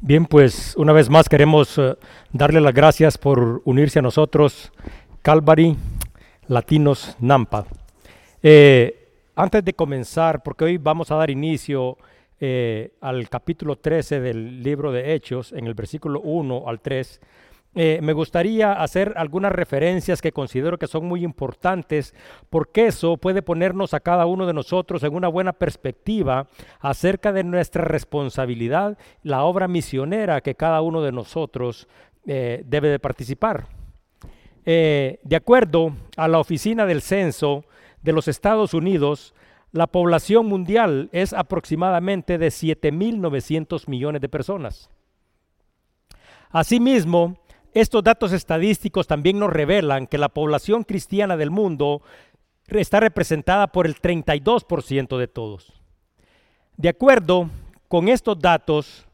Bien, pues una vez más queremos eh, darle las gracias por unirse a nosotros, Calvary Latinos Nampa. Eh, antes de comenzar, porque hoy vamos a dar inicio eh, al capítulo 13 del libro de Hechos, en el versículo 1 al 3, eh, me gustaría hacer algunas referencias que considero que son muy importantes porque eso puede ponernos a cada uno de nosotros en una buena perspectiva acerca de nuestra responsabilidad, la obra misionera que cada uno de nosotros eh, debe de participar. Eh, de acuerdo a la Oficina del Censo de los Estados Unidos, la población mundial es aproximadamente de 7.900 millones de personas. Asimismo, estos datos estadísticos también nos revelan que la población cristiana del mundo está representada por el 32% de todos. De acuerdo con estos datos,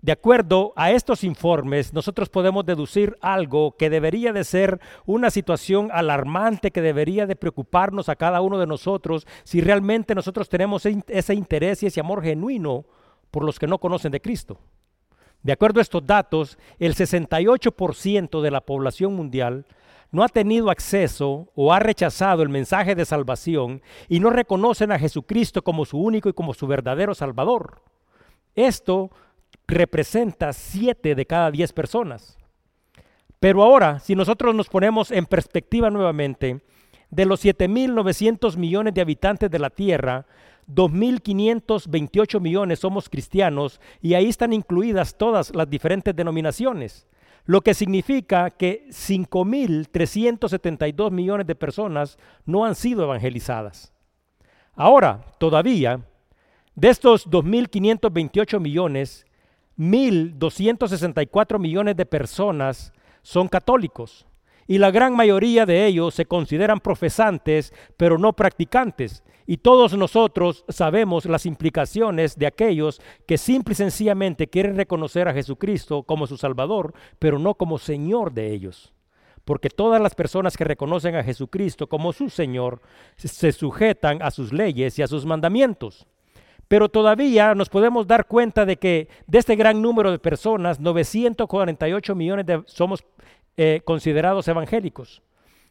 de acuerdo a estos informes, nosotros podemos deducir algo que debería de ser una situación alarmante que debería de preocuparnos a cada uno de nosotros si realmente nosotros tenemos ese interés y ese amor genuino por los que no conocen de Cristo. De acuerdo a estos datos, el 68% de la población mundial no ha tenido acceso o ha rechazado el mensaje de salvación y no reconocen a Jesucristo como su único y como su verdadero Salvador. Esto representa 7 de cada 10 personas. Pero ahora, si nosotros nos ponemos en perspectiva nuevamente, de los 7.900 millones de habitantes de la Tierra, 2.528 millones somos cristianos y ahí están incluidas todas las diferentes denominaciones, lo que significa que 5.372 millones de personas no han sido evangelizadas. Ahora, todavía, de estos 2.528 millones, 1.264 millones de personas son católicos y la gran mayoría de ellos se consideran profesantes, pero no practicantes. Y todos nosotros sabemos las implicaciones de aquellos que simple y sencillamente quieren reconocer a Jesucristo como su Salvador, pero no como Señor de ellos. Porque todas las personas que reconocen a Jesucristo como su Señor se sujetan a sus leyes y a sus mandamientos. Pero todavía nos podemos dar cuenta de que de este gran número de personas, 948 millones de, somos eh, considerados evangélicos.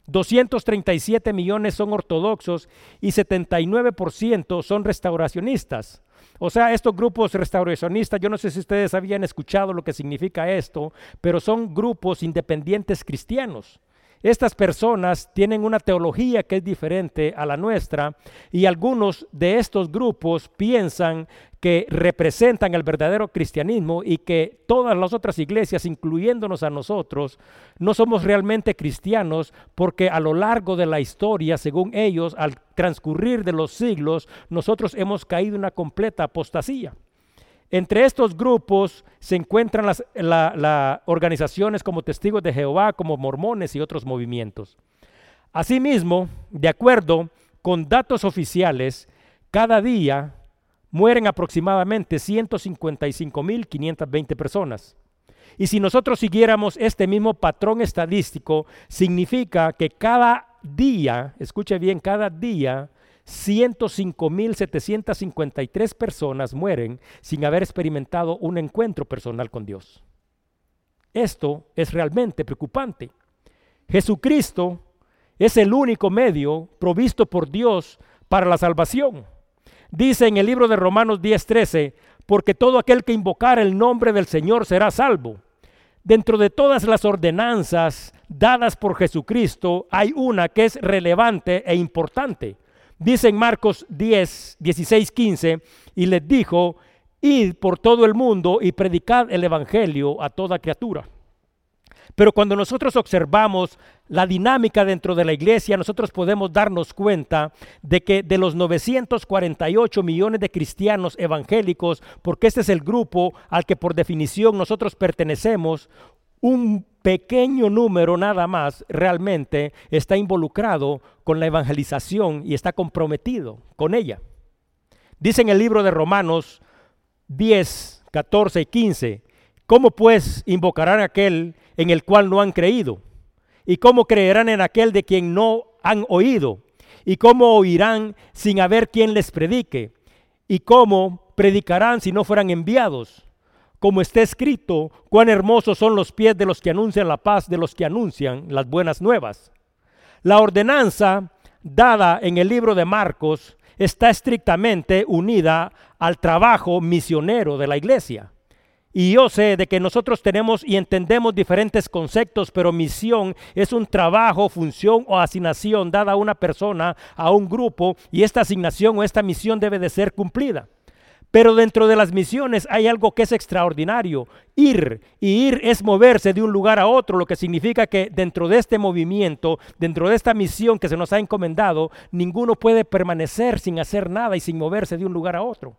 237 millones son ortodoxos y 79% son restauracionistas. O sea, estos grupos restauracionistas, yo no sé si ustedes habían escuchado lo que significa esto, pero son grupos independientes cristianos. Estas personas tienen una teología que es diferente a la nuestra y algunos de estos grupos piensan que representan el verdadero cristianismo y que todas las otras iglesias, incluyéndonos a nosotros, no somos realmente cristianos porque a lo largo de la historia, según ellos, al transcurrir de los siglos, nosotros hemos caído en una completa apostasía. Entre estos grupos se encuentran las organizaciones como Testigos de Jehová, como Mormones y otros movimientos. Asimismo, de acuerdo con datos oficiales, cada día mueren aproximadamente 155.520 personas. Y si nosotros siguiéramos este mismo patrón estadístico, significa que cada día, escuche bien, cada día 105.753 personas mueren sin haber experimentado un encuentro personal con Dios. Esto es realmente preocupante. Jesucristo es el único medio provisto por Dios para la salvación. Dice en el libro de Romanos 10:13, porque todo aquel que invocara el nombre del Señor será salvo. Dentro de todas las ordenanzas dadas por Jesucristo hay una que es relevante e importante. Dice en Marcos 10, 16, 15, y les dijo, id por todo el mundo y predicad el Evangelio a toda criatura. Pero cuando nosotros observamos la dinámica dentro de la iglesia, nosotros podemos darnos cuenta de que de los 948 millones de cristianos evangélicos, porque este es el grupo al que por definición nosotros pertenecemos, un pequeño número nada más realmente está involucrado con la evangelización y está comprometido con ella. Dice en el libro de Romanos 10, 14 y 15, ¿cómo pues invocarán aquel en el cual no han creído? ¿Y cómo creerán en aquel de quien no han oído? ¿Y cómo oirán sin haber quien les predique? ¿Y cómo predicarán si no fueran enviados? Como está escrito, cuán hermosos son los pies de los que anuncian la paz, de los que anuncian las buenas nuevas. La ordenanza dada en el libro de Marcos está estrictamente unida al trabajo misionero de la iglesia. Y yo sé de que nosotros tenemos y entendemos diferentes conceptos, pero misión es un trabajo, función o asignación dada a una persona, a un grupo, y esta asignación o esta misión debe de ser cumplida. Pero dentro de las misiones hay algo que es extraordinario, ir. Y ir es moverse de un lugar a otro, lo que significa que dentro de este movimiento, dentro de esta misión que se nos ha encomendado, ninguno puede permanecer sin hacer nada y sin moverse de un lugar a otro.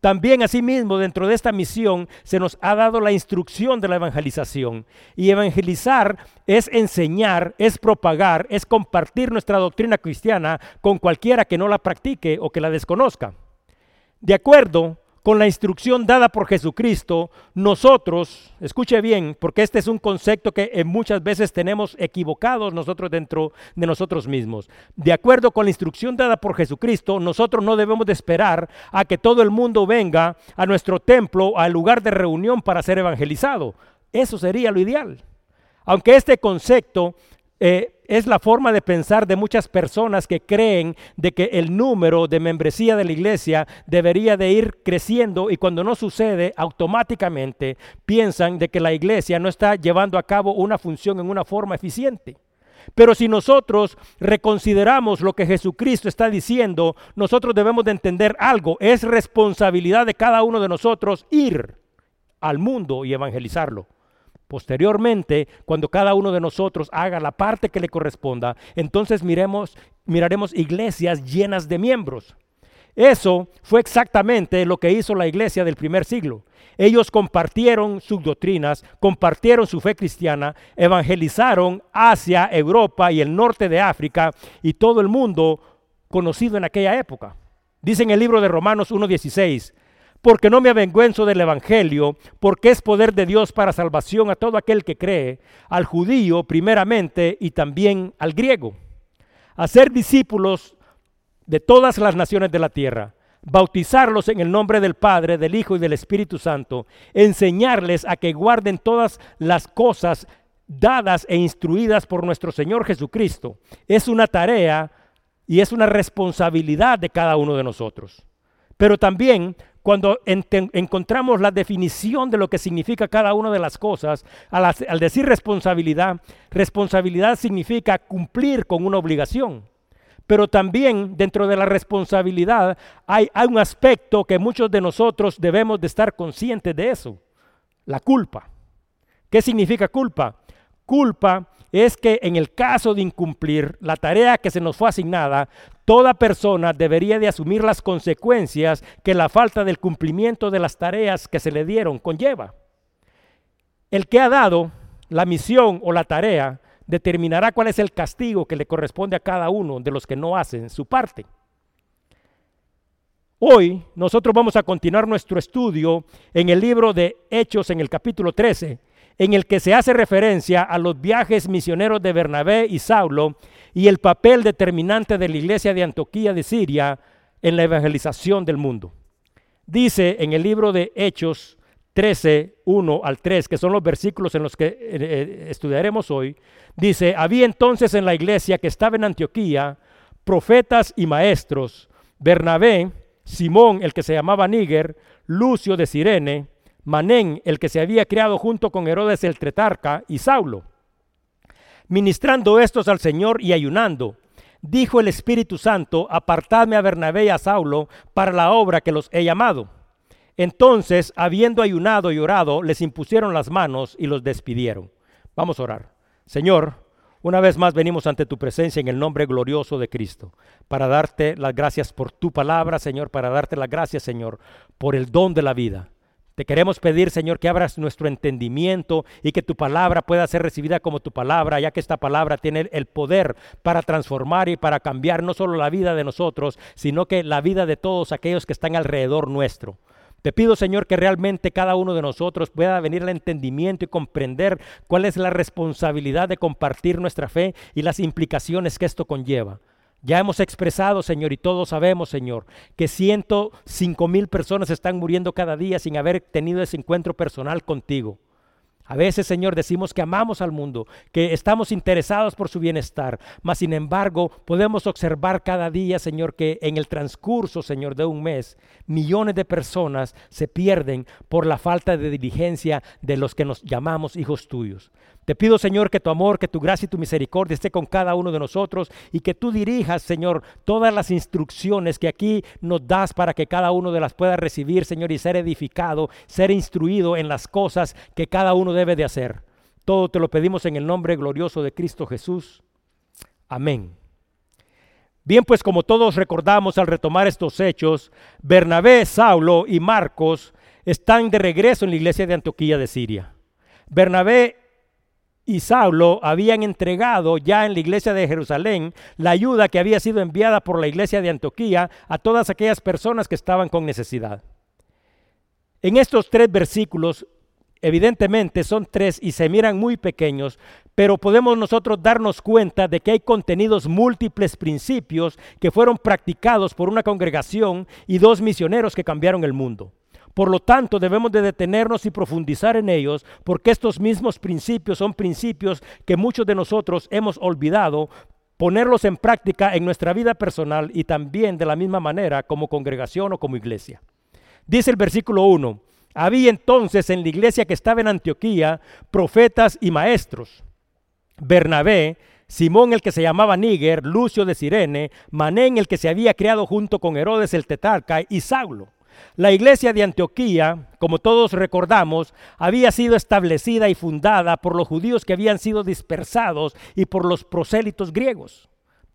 También asimismo dentro de esta misión se nos ha dado la instrucción de la evangelización. Y evangelizar es enseñar, es propagar, es compartir nuestra doctrina cristiana con cualquiera que no la practique o que la desconozca. De acuerdo con la instrucción dada por Jesucristo, nosotros, escuche bien, porque este es un concepto que muchas veces tenemos equivocados nosotros dentro de nosotros mismos. De acuerdo con la instrucción dada por Jesucristo, nosotros no debemos de esperar a que todo el mundo venga a nuestro templo, al lugar de reunión para ser evangelizado. Eso sería lo ideal. Aunque este concepto eh, es la forma de pensar de muchas personas que creen de que el número de membresía de la iglesia debería de ir creciendo y cuando no sucede automáticamente piensan de que la iglesia no está llevando a cabo una función en una forma eficiente. Pero si nosotros reconsideramos lo que Jesucristo está diciendo, nosotros debemos de entender algo. Es responsabilidad de cada uno de nosotros ir al mundo y evangelizarlo. Posteriormente, cuando cada uno de nosotros haga la parte que le corresponda, entonces miremos, miraremos iglesias llenas de miembros. Eso fue exactamente lo que hizo la iglesia del primer siglo. Ellos compartieron sus doctrinas, compartieron su fe cristiana, evangelizaron hacia Europa y el norte de África y todo el mundo conocido en aquella época. Dice en el libro de Romanos 1.16, porque no me avergüenzo del Evangelio, porque es poder de Dios para salvación a todo aquel que cree, al judío primeramente y también al griego. Hacer discípulos de todas las naciones de la tierra, bautizarlos en el nombre del Padre, del Hijo y del Espíritu Santo, enseñarles a que guarden todas las cosas dadas e instruidas por nuestro Señor Jesucristo. Es una tarea y es una responsabilidad de cada uno de nosotros. Pero también cuando encontramos la definición de lo que significa cada una de las cosas, al, decir responsabilidad, responsabilidad significa cumplir con una obligación. Pero también dentro de la responsabilidad hay, hay un aspecto que muchos de nosotros debemos de estar conscientes de eso, la culpa. ¿Qué significa culpa? Culpa es que en el caso de incumplir la tarea que se nos fue asignada, toda persona debería de asumir las consecuencias que la falta del cumplimiento de las tareas que se le dieron conlleva. El que ha dado la misión o la tarea determinará cuál es el castigo que le corresponde a cada uno de los que no hacen su parte. Hoy nosotros vamos a continuar nuestro estudio en el libro de Hechos en el capítulo 13 en el que se hace referencia a los viajes misioneros de Bernabé y Saulo y el papel determinante de la iglesia de Antioquía de Siria en la evangelización del mundo. Dice en el libro de Hechos 13, 1 al 3, que son los versículos en los que eh, eh, estudiaremos hoy, dice, había entonces en la iglesia que estaba en Antioquía profetas y maestros, Bernabé, Simón, el que se llamaba Níger, Lucio de Sirene, Manén, el que se había criado junto con Herodes el Tretarca, y Saulo. Ministrando estos al Señor y ayunando, dijo el Espíritu Santo, apartadme a Bernabé y a Saulo para la obra que los he llamado. Entonces, habiendo ayunado y orado, les impusieron las manos y los despidieron. Vamos a orar. Señor, una vez más venimos ante tu presencia en el nombre glorioso de Cristo, para darte las gracias por tu palabra, Señor, para darte las gracias, Señor, por el don de la vida. Te queremos pedir, Señor, que abras nuestro entendimiento y que tu palabra pueda ser recibida como tu palabra, ya que esta palabra tiene el poder para transformar y para cambiar no solo la vida de nosotros, sino que la vida de todos aquellos que están alrededor nuestro. Te pido, Señor, que realmente cada uno de nosotros pueda venir al entendimiento y comprender cuál es la responsabilidad de compartir nuestra fe y las implicaciones que esto conlleva. Ya hemos expresado, Señor, y todos sabemos, Señor, que 105 mil personas están muriendo cada día sin haber tenido ese encuentro personal contigo. A veces, Señor, decimos que amamos al mundo, que estamos interesados por su bienestar, mas sin embargo podemos observar cada día, Señor, que en el transcurso, Señor, de un mes, millones de personas se pierden por la falta de diligencia de los que nos llamamos hijos tuyos. Te pido, Señor, que tu amor, que tu gracia y tu misericordia esté con cada uno de nosotros y que tú dirijas, Señor, todas las instrucciones que aquí nos das para que cada uno de las pueda recibir, Señor, y ser edificado, ser instruido en las cosas que cada uno debe de hacer. Todo te lo pedimos en el nombre glorioso de Cristo Jesús. Amén. Bien, pues como todos recordamos al retomar estos hechos, Bernabé, Saulo y Marcos están de regreso en la iglesia de Antioquía de Siria. Bernabé y Saulo habían entregado ya en la iglesia de Jerusalén la ayuda que había sido enviada por la iglesia de Antioquía a todas aquellas personas que estaban con necesidad. En estos tres versículos, evidentemente son tres y se miran muy pequeños, pero podemos nosotros darnos cuenta de que hay contenidos múltiples principios que fueron practicados por una congregación y dos misioneros que cambiaron el mundo. Por lo tanto, debemos de detenernos y profundizar en ellos, porque estos mismos principios son principios que muchos de nosotros hemos olvidado, ponerlos en práctica en nuestra vida personal y también de la misma manera como congregación o como iglesia. Dice el versículo 1, había entonces en la iglesia que estaba en Antioquía profetas y maestros. Bernabé, Simón el que se llamaba Níger, Lucio de Sirene, Manén el que se había criado junto con Herodes el tetarca y Saulo. La iglesia de Antioquía, como todos recordamos, había sido establecida y fundada por los judíos que habían sido dispersados y por los prosélitos griegos.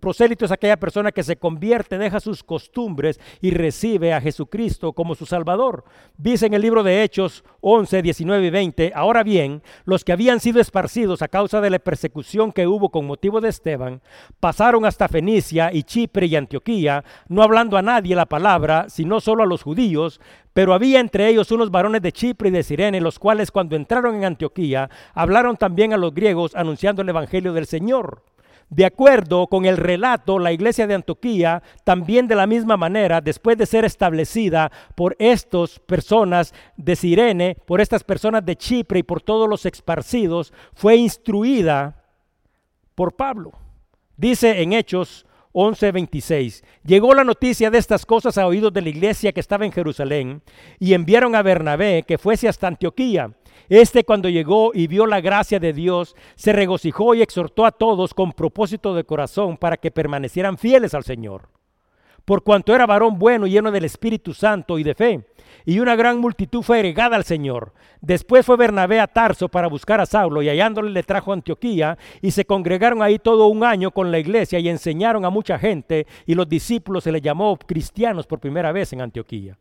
Prosélito es aquella persona que se convierte, deja sus costumbres y recibe a Jesucristo como su Salvador. Dice en el libro de Hechos 11, 19 y 20, ahora bien, los que habían sido esparcidos a causa de la persecución que hubo con motivo de Esteban, pasaron hasta Fenicia y Chipre y Antioquía, no hablando a nadie la palabra, sino solo a los judíos, pero había entre ellos unos varones de Chipre y de Sirene, los cuales cuando entraron en Antioquía, hablaron también a los griegos anunciando el Evangelio del Señor. De acuerdo con el relato, la iglesia de Antioquía también de la misma manera, después de ser establecida por estas personas de Sirene, por estas personas de Chipre y por todos los esparcidos, fue instruida por Pablo. Dice en Hechos 11:26, llegó la noticia de estas cosas a oídos de la iglesia que estaba en Jerusalén y enviaron a Bernabé que fuese hasta Antioquía este cuando llegó y vio la gracia de Dios, se regocijó y exhortó a todos con propósito de corazón para que permanecieran fieles al Señor. Por cuanto era varón bueno, lleno del Espíritu Santo y de fe, y una gran multitud fue agregada al Señor. Después fue Bernabé a Tarso para buscar a Saulo, y hallándole le trajo a Antioquía, y se congregaron ahí todo un año con la iglesia y enseñaron a mucha gente, y los discípulos se les llamó cristianos por primera vez en Antioquía.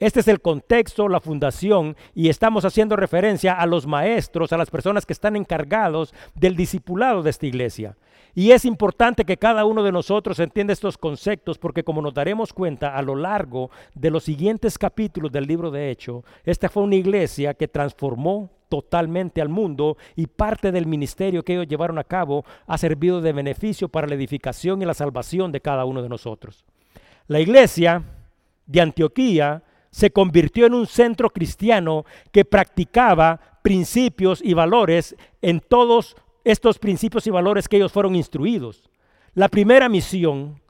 Este es el contexto, la fundación, y estamos haciendo referencia a los maestros, a las personas que están encargados del discipulado de esta iglesia. Y es importante que cada uno de nosotros entienda estos conceptos porque como nos daremos cuenta a lo largo de los siguientes capítulos del libro de Hecho, esta fue una iglesia que transformó totalmente al mundo y parte del ministerio que ellos llevaron a cabo ha servido de beneficio para la edificación y la salvación de cada uno de nosotros. La iglesia de Antioquía se convirtió en un centro cristiano que practicaba principios y valores en todos estos principios y valores que ellos fueron instruidos. La primera misión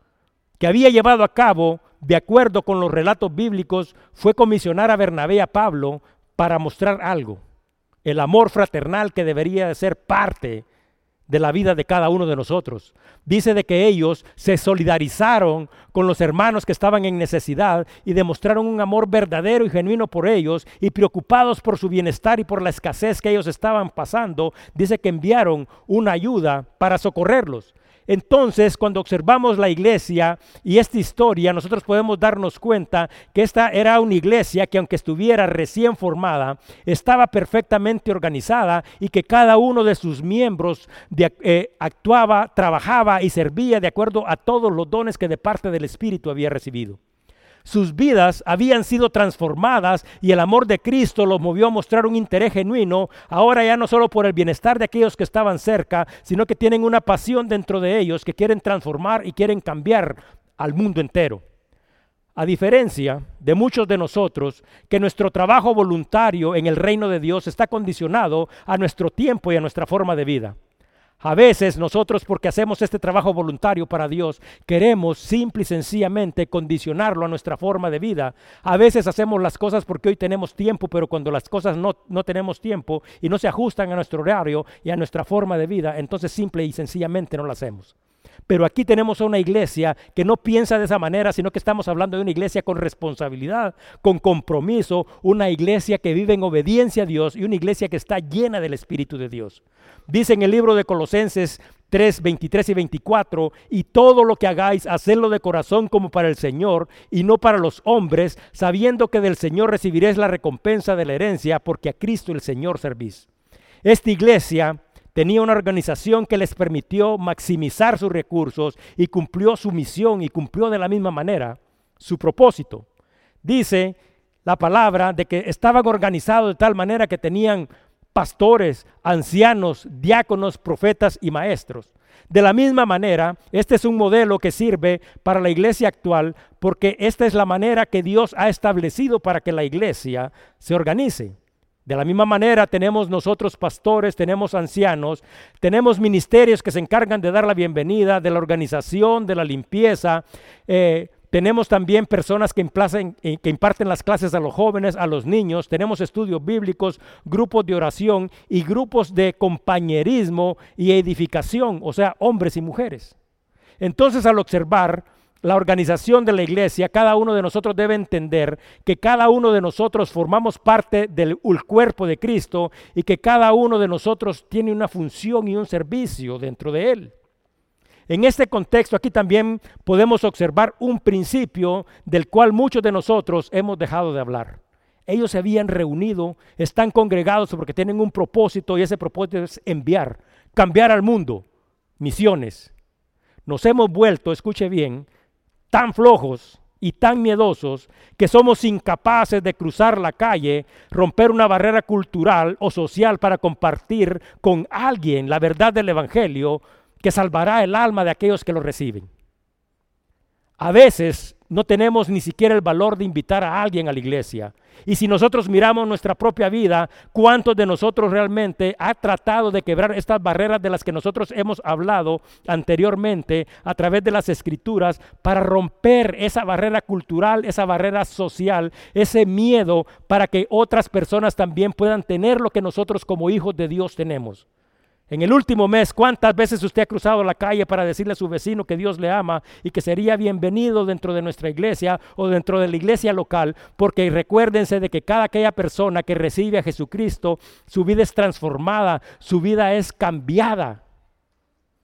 que había llevado a cabo, de acuerdo con los relatos bíblicos, fue comisionar a Bernabé a Pablo para mostrar algo, el amor fraternal que debería de ser parte de la vida de cada uno de nosotros. Dice de que ellos se solidarizaron con los hermanos que estaban en necesidad y demostraron un amor verdadero y genuino por ellos y preocupados por su bienestar y por la escasez que ellos estaban pasando, dice que enviaron una ayuda para socorrerlos. Entonces, cuando observamos la iglesia y esta historia, nosotros podemos darnos cuenta que esta era una iglesia que aunque estuviera recién formada, estaba perfectamente organizada y que cada uno de sus miembros eh, actuaba, trabajaba y servía de acuerdo a todos los dones que de parte del Espíritu había recibido. Sus vidas habían sido transformadas y el amor de Cristo los movió a mostrar un interés genuino, ahora ya no solo por el bienestar de aquellos que estaban cerca, sino que tienen una pasión dentro de ellos que quieren transformar y quieren cambiar al mundo entero. A diferencia de muchos de nosotros, que nuestro trabajo voluntario en el reino de Dios está condicionado a nuestro tiempo y a nuestra forma de vida. A veces nosotros, porque hacemos este trabajo voluntario para Dios, queremos simple y sencillamente condicionarlo a nuestra forma de vida. A veces hacemos las cosas porque hoy tenemos tiempo, pero cuando las cosas no, no tenemos tiempo y no se ajustan a nuestro horario y a nuestra forma de vida, entonces simple y sencillamente no lo hacemos. Pero aquí tenemos una iglesia que no piensa de esa manera, sino que estamos hablando de una iglesia con responsabilidad, con compromiso, una iglesia que vive en obediencia a Dios y una iglesia que está llena del Espíritu de Dios. Dice en el libro de Colosenses 3, 23 y 24, y todo lo que hagáis, hacedlo de corazón como para el Señor y no para los hombres, sabiendo que del Señor recibiréis la recompensa de la herencia, porque a Cristo el Señor servís. Esta iglesia tenía una organización que les permitió maximizar sus recursos y cumplió su misión y cumplió de la misma manera su propósito. Dice la palabra de que estaban organizados de tal manera que tenían pastores, ancianos, diáconos, profetas y maestros. De la misma manera, este es un modelo que sirve para la iglesia actual porque esta es la manera que Dios ha establecido para que la iglesia se organice. De la misma manera tenemos nosotros pastores, tenemos ancianos, tenemos ministerios que se encargan de dar la bienvenida, de la organización, de la limpieza. Eh, tenemos también personas que, eh, que, imparten las clases a los jóvenes, a los niños. Tenemos estudios bíblicos, grupos de oración y grupos de compañerismo y edificación, o sea, hombres y mujeres. Entonces al observar la organización de la iglesia, cada uno de nosotros debe entender que cada uno de nosotros formamos parte del cuerpo de Cristo y que cada uno de nosotros tiene una función y un servicio dentro de él. En este contexto aquí también podemos observar un principio del cual muchos de nosotros hemos dejado de hablar. Ellos se habían reunido, están congregados porque tienen un propósito y ese propósito es enviar, cambiar al mundo, misiones. Nos hemos vuelto, escuche bien, tan flojos y tan miedosos que somos incapaces de cruzar la calle, romper una barrera cultural o social para compartir con alguien la verdad del Evangelio que salvará el alma de aquellos que lo reciben. A veces no tenemos ni siquiera el valor de invitar a alguien a la iglesia. Y si nosotros miramos nuestra propia vida, ¿cuántos de nosotros realmente ha tratado de quebrar estas barreras de las que nosotros hemos hablado anteriormente a través de las escrituras para romper esa barrera cultural, esa barrera social, ese miedo para que otras personas también puedan tener lo que nosotros como hijos de Dios tenemos? En el último mes, ¿cuántas veces usted ha cruzado la calle para decirle a su vecino que Dios le ama y que sería bienvenido dentro de nuestra iglesia o dentro de la iglesia local? Porque recuérdense de que cada aquella persona que recibe a Jesucristo, su vida es transformada, su vida es cambiada.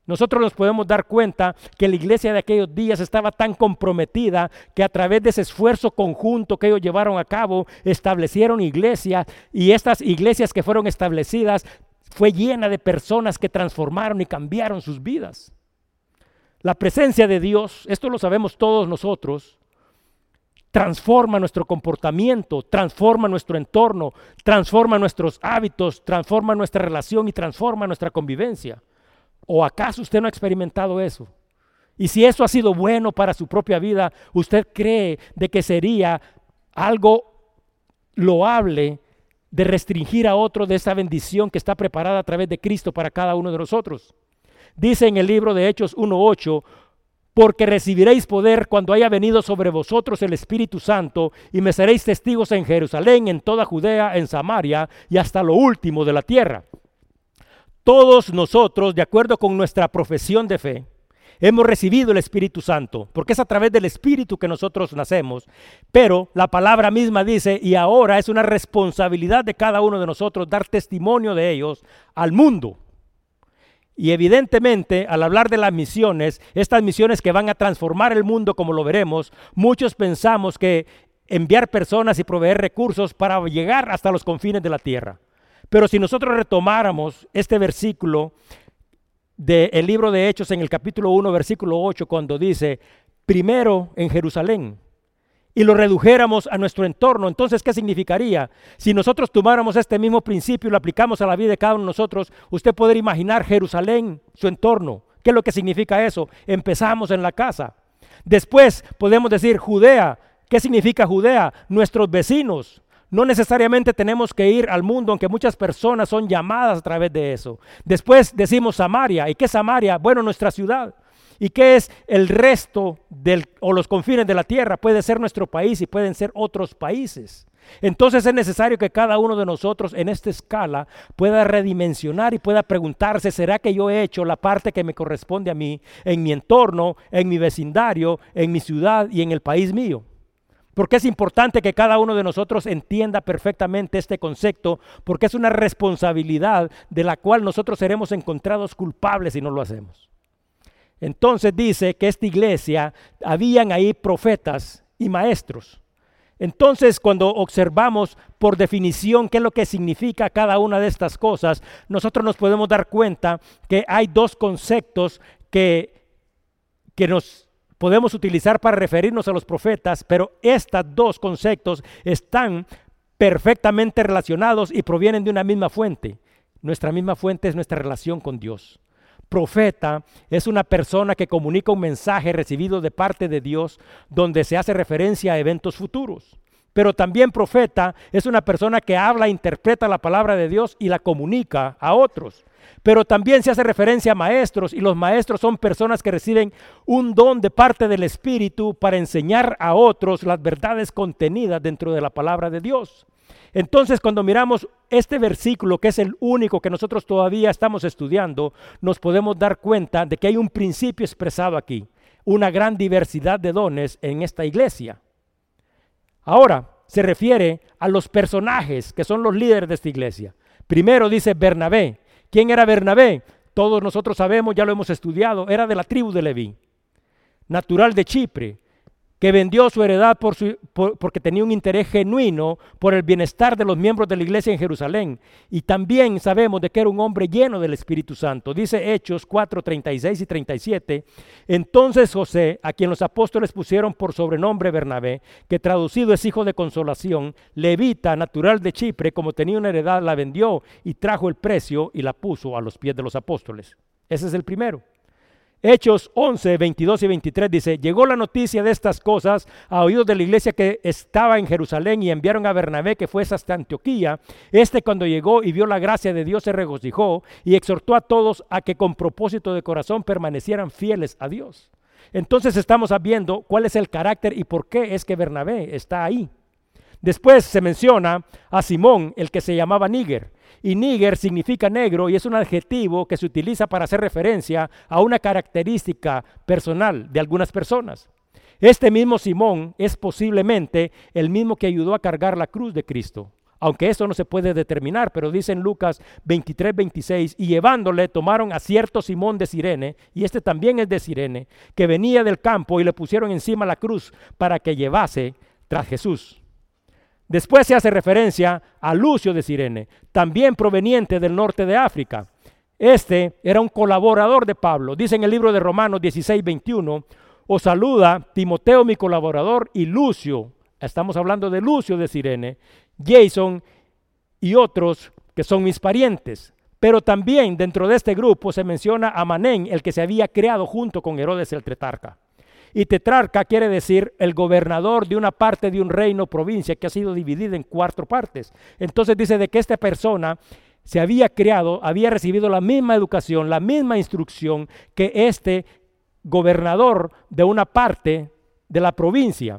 Nosotros nos podemos dar cuenta que la iglesia de aquellos días estaba tan comprometida que a través de ese esfuerzo conjunto que ellos llevaron a cabo, establecieron iglesias y estas iglesias que fueron establecidas fue llena de personas que transformaron y cambiaron sus vidas. La presencia de Dios, esto lo sabemos todos nosotros, transforma nuestro comportamiento, transforma nuestro entorno, transforma nuestros hábitos, transforma nuestra relación y transforma nuestra convivencia. ¿O acaso usted no ha experimentado eso? Y si eso ha sido bueno para su propia vida, ¿usted cree de que sería algo loable de restringir a otro de esa bendición que está preparada a través de Cristo para cada uno de nosotros. Dice en el libro de Hechos 1.8, porque recibiréis poder cuando haya venido sobre vosotros el Espíritu Santo y me seréis testigos en Jerusalén, en toda Judea, en Samaria y hasta lo último de la tierra. Todos nosotros, de acuerdo con nuestra profesión de fe, hemos recibido el Espíritu Santo, porque es a través del Espíritu que nosotros nacemos. Pero la palabra misma dice, y ahora es una responsabilidad de cada uno de nosotros dar testimonio de ellos al mundo. Y evidentemente, al hablar de las misiones, estas misiones que van a transformar el mundo como lo veremos, muchos pensamos que enviar personas y proveer recursos para llegar hasta los confines de la tierra. Pero si nosotros retomáramos este versículo del libro de Hechos en el capítulo 1, versículo 8, cuando dice, primero en Jerusalén y lo redujéramos a nuestro entorno, entonces, ¿qué significaría? Si nosotros tomáramos este mismo principio y lo aplicamos a la vida de cada uno de nosotros, usted podría imaginar Jerusalén, su entorno. ¿Qué es lo que significa eso? Empezamos en la casa. Después podemos decir Judea. ¿Qué significa Judea? Nuestros vecinos. No necesariamente tenemos que ir al mundo, aunque muchas personas son llamadas a través de eso. Después decimos Samaria. ¿Y qué es Samaria? Bueno, nuestra ciudad. ¿Y qué es el resto del, o los confines de la tierra? Puede ser nuestro país y pueden ser otros países. Entonces es necesario que cada uno de nosotros en esta escala pueda redimensionar y pueda preguntarse, ¿será que yo he hecho la parte que me corresponde a mí en mi entorno, en mi vecindario, en mi ciudad y en el país mío? Porque es importante que cada uno de nosotros entienda perfectamente este concepto, porque es una responsabilidad de la cual nosotros seremos encontrados culpables si no lo hacemos. Entonces dice que esta iglesia, habían ahí profetas y maestros. Entonces, cuando observamos por definición qué es lo que significa cada una de estas cosas, nosotros nos podemos dar cuenta que hay dos conceptos que, que nos podemos utilizar para referirnos a los profetas, pero estos dos conceptos están perfectamente relacionados y provienen de una misma fuente. Nuestra misma fuente es nuestra relación con Dios. Profeta es una persona que comunica un mensaje recibido de parte de Dios donde se hace referencia a eventos futuros. Pero también profeta es una persona que habla, interpreta la palabra de Dios y la comunica a otros. Pero también se hace referencia a maestros y los maestros son personas que reciben un don de parte del Espíritu para enseñar a otros las verdades contenidas dentro de la palabra de Dios. Entonces, cuando miramos este versículo, que es el único que nosotros todavía estamos estudiando, nos podemos dar cuenta de que hay un principio expresado aquí, una gran diversidad de dones en esta iglesia. Ahora, se refiere a los personajes que son los líderes de esta iglesia. Primero dice Bernabé. ¿Quién era Bernabé? Todos nosotros sabemos, ya lo hemos estudiado, era de la tribu de Leví, natural de Chipre, que vendió su heredad por porque tenía un interés genuino por el bienestar de los miembros de la iglesia en Jerusalén. Y también sabemos de que era un hombre lleno del Espíritu Santo. Dice Hechos 4, 36 y 37. Entonces José, a quien los apóstoles pusieron por sobrenombre Bernabé, que traducido es hijo de consolación, levita, natural de Chipre, como tenía una heredad, la vendió y trajo el precio y la puso a los pies de los apóstoles. Ese es el primero. Hechos 11, 22 y 23 dice, llegó la noticia de estas cosas a oídos de la iglesia que estaba en Jerusalén y enviaron a Bernabé que fuese hasta Antioquía. Este cuando llegó y vio la gracia de Dios se regocijó y exhortó a todos a que con propósito de corazón permanecieran fieles a Dios. Entonces estamos viendo cuál es el carácter y por qué es que Bernabé está ahí. Después se menciona a Simón, el que se llamaba Níger. Y níger significa negro y es un adjetivo que se utiliza para hacer referencia a una característica personal de algunas personas. Este mismo Simón es posiblemente el mismo que ayudó a cargar la cruz de Cristo. Aunque eso no se puede determinar, pero dice en Lucas 23, 26, y llevándole tomaron a cierto Simón de Sirene, y este también es de Sirene, que venía del campo y le pusieron encima la cruz para que llevase tras Jesús. Después se hace referencia a Lucio de Sirene, también proveniente del norte de África. Este era un colaborador de Pablo. Dice en el libro de Romanos 16, 21, os saluda Timoteo mi colaborador y Lucio, estamos hablando de Lucio de Sirene, Jason y otros que son mis parientes. Pero también dentro de este grupo se menciona a Manén, el que se había creado junto con Herodes el Tretarca. Y tetrarca quiere decir el gobernador de una parte de un reino provincia que ha sido dividida en cuatro partes. Entonces dice de que esta persona se había creado, había recibido la misma educación, la misma instrucción que este gobernador de una parte de la provincia.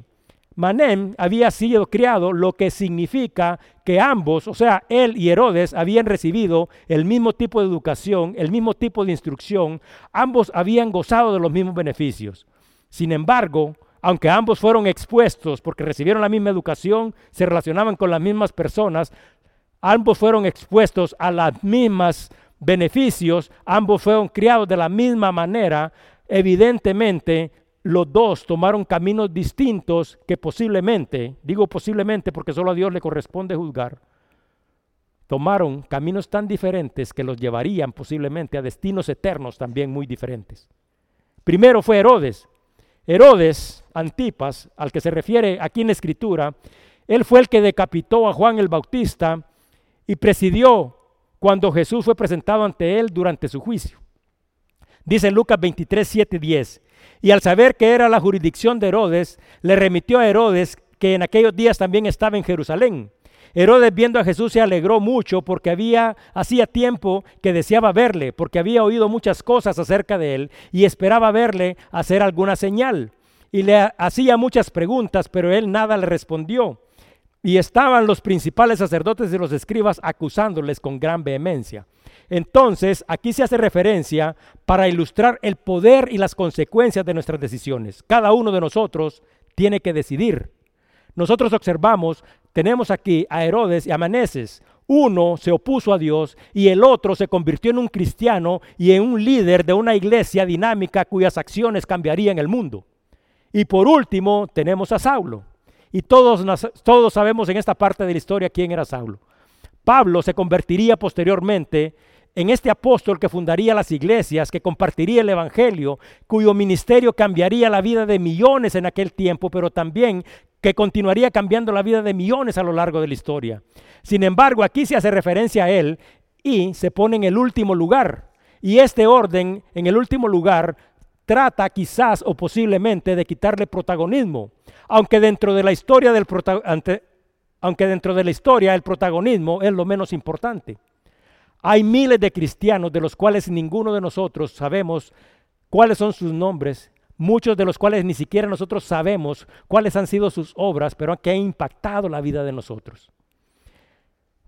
Manem había sido criado, lo que significa que ambos, o sea, él y Herodes, habían recibido el mismo tipo de educación, el mismo tipo de instrucción, ambos habían gozado de los mismos beneficios. Sin embargo, aunque ambos fueron expuestos porque recibieron la misma educación, se relacionaban con las mismas personas, ambos fueron expuestos a los mismos beneficios, ambos fueron criados de la misma manera, evidentemente los dos tomaron caminos distintos que posiblemente, digo posiblemente porque solo a Dios le corresponde juzgar, tomaron caminos tan diferentes que los llevarían posiblemente a destinos eternos también muy diferentes. Primero fue Herodes, Herodes Antipas, al que se refiere aquí en escritura, él fue el que decapitó a Juan el Bautista y presidió cuando Jesús fue presentado ante él durante su juicio. Dice Lucas 23, 7, 10. Y al saber que era la jurisdicción de Herodes, le remitió a Herodes, que en aquellos días también estaba en Jerusalén. Herodes viendo a Jesús se alegró mucho porque había hacía tiempo que deseaba verle, porque había oído muchas cosas acerca de él y esperaba verle hacer alguna señal. Y le hacía muchas preguntas, pero él nada le respondió. Y estaban los principales sacerdotes y los escribas acusándoles con gran vehemencia. Entonces, aquí se hace referencia para ilustrar el poder y las consecuencias de nuestras decisiones. Cada uno de nosotros tiene que decidir. Nosotros observamos, tenemos aquí a Herodes y a Maneses. Uno se opuso a Dios y el otro se convirtió en un cristiano y en un líder de una iglesia dinámica cuyas acciones cambiarían el mundo. Y por último, tenemos a Saulo. Y todos, todos sabemos en esta parte de la historia quién era Saulo. Pablo se convertiría posteriormente en este apóstol que fundaría las iglesias, que compartiría el Evangelio, cuyo ministerio cambiaría la vida de millones en aquel tiempo, pero también que continuaría cambiando la vida de millones a lo largo de la historia. Sin embargo, aquí se hace referencia a él y se pone en el último lugar. Y este orden, en el último lugar, trata quizás o posiblemente de quitarle protagonismo, aunque dentro de la historia del aunque dentro de la historia el protagonismo es lo menos importante. Hay miles de cristianos de los cuales ninguno de nosotros sabemos cuáles son sus nombres, muchos de los cuales ni siquiera nosotros sabemos cuáles han sido sus obras, pero que han impactado la vida de nosotros.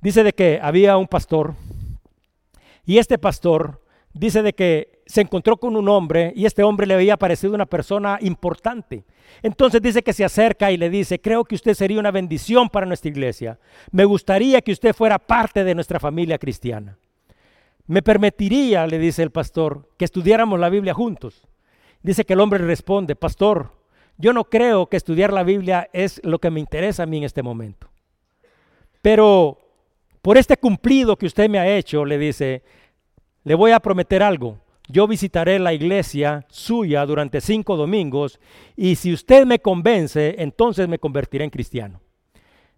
Dice de que había un pastor y este pastor dice de que se encontró con un hombre y este hombre le había parecido una persona importante. Entonces dice que se acerca y le dice, creo que usted sería una bendición para nuestra iglesia. Me gustaría que usted fuera parte de nuestra familia cristiana. Me permitiría, le dice el pastor, que estudiáramos la Biblia juntos. Dice que el hombre responde, pastor, yo no creo que estudiar la Biblia es lo que me interesa a mí en este momento. Pero por este cumplido que usted me ha hecho, le dice, le voy a prometer algo. Yo visitaré la iglesia suya durante cinco domingos y si usted me convence, entonces me convertiré en cristiano.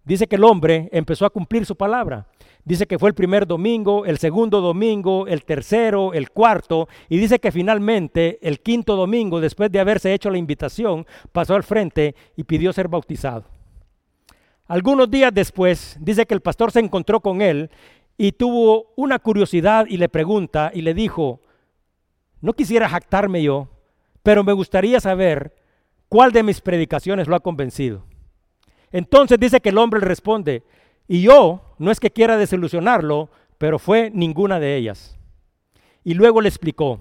Dice que el hombre empezó a cumplir su palabra. Dice que fue el primer domingo, el segundo domingo, el tercero, el cuarto, y dice que finalmente el quinto domingo, después de haberse hecho la invitación, pasó al frente y pidió ser bautizado. Algunos días después, dice que el pastor se encontró con él y tuvo una curiosidad y le pregunta y le dijo, no quisiera jactarme yo, pero me gustaría saber cuál de mis predicaciones lo ha convencido. Entonces dice que el hombre responde, y yo no es que quiera desilusionarlo, pero fue ninguna de ellas. Y luego le explicó,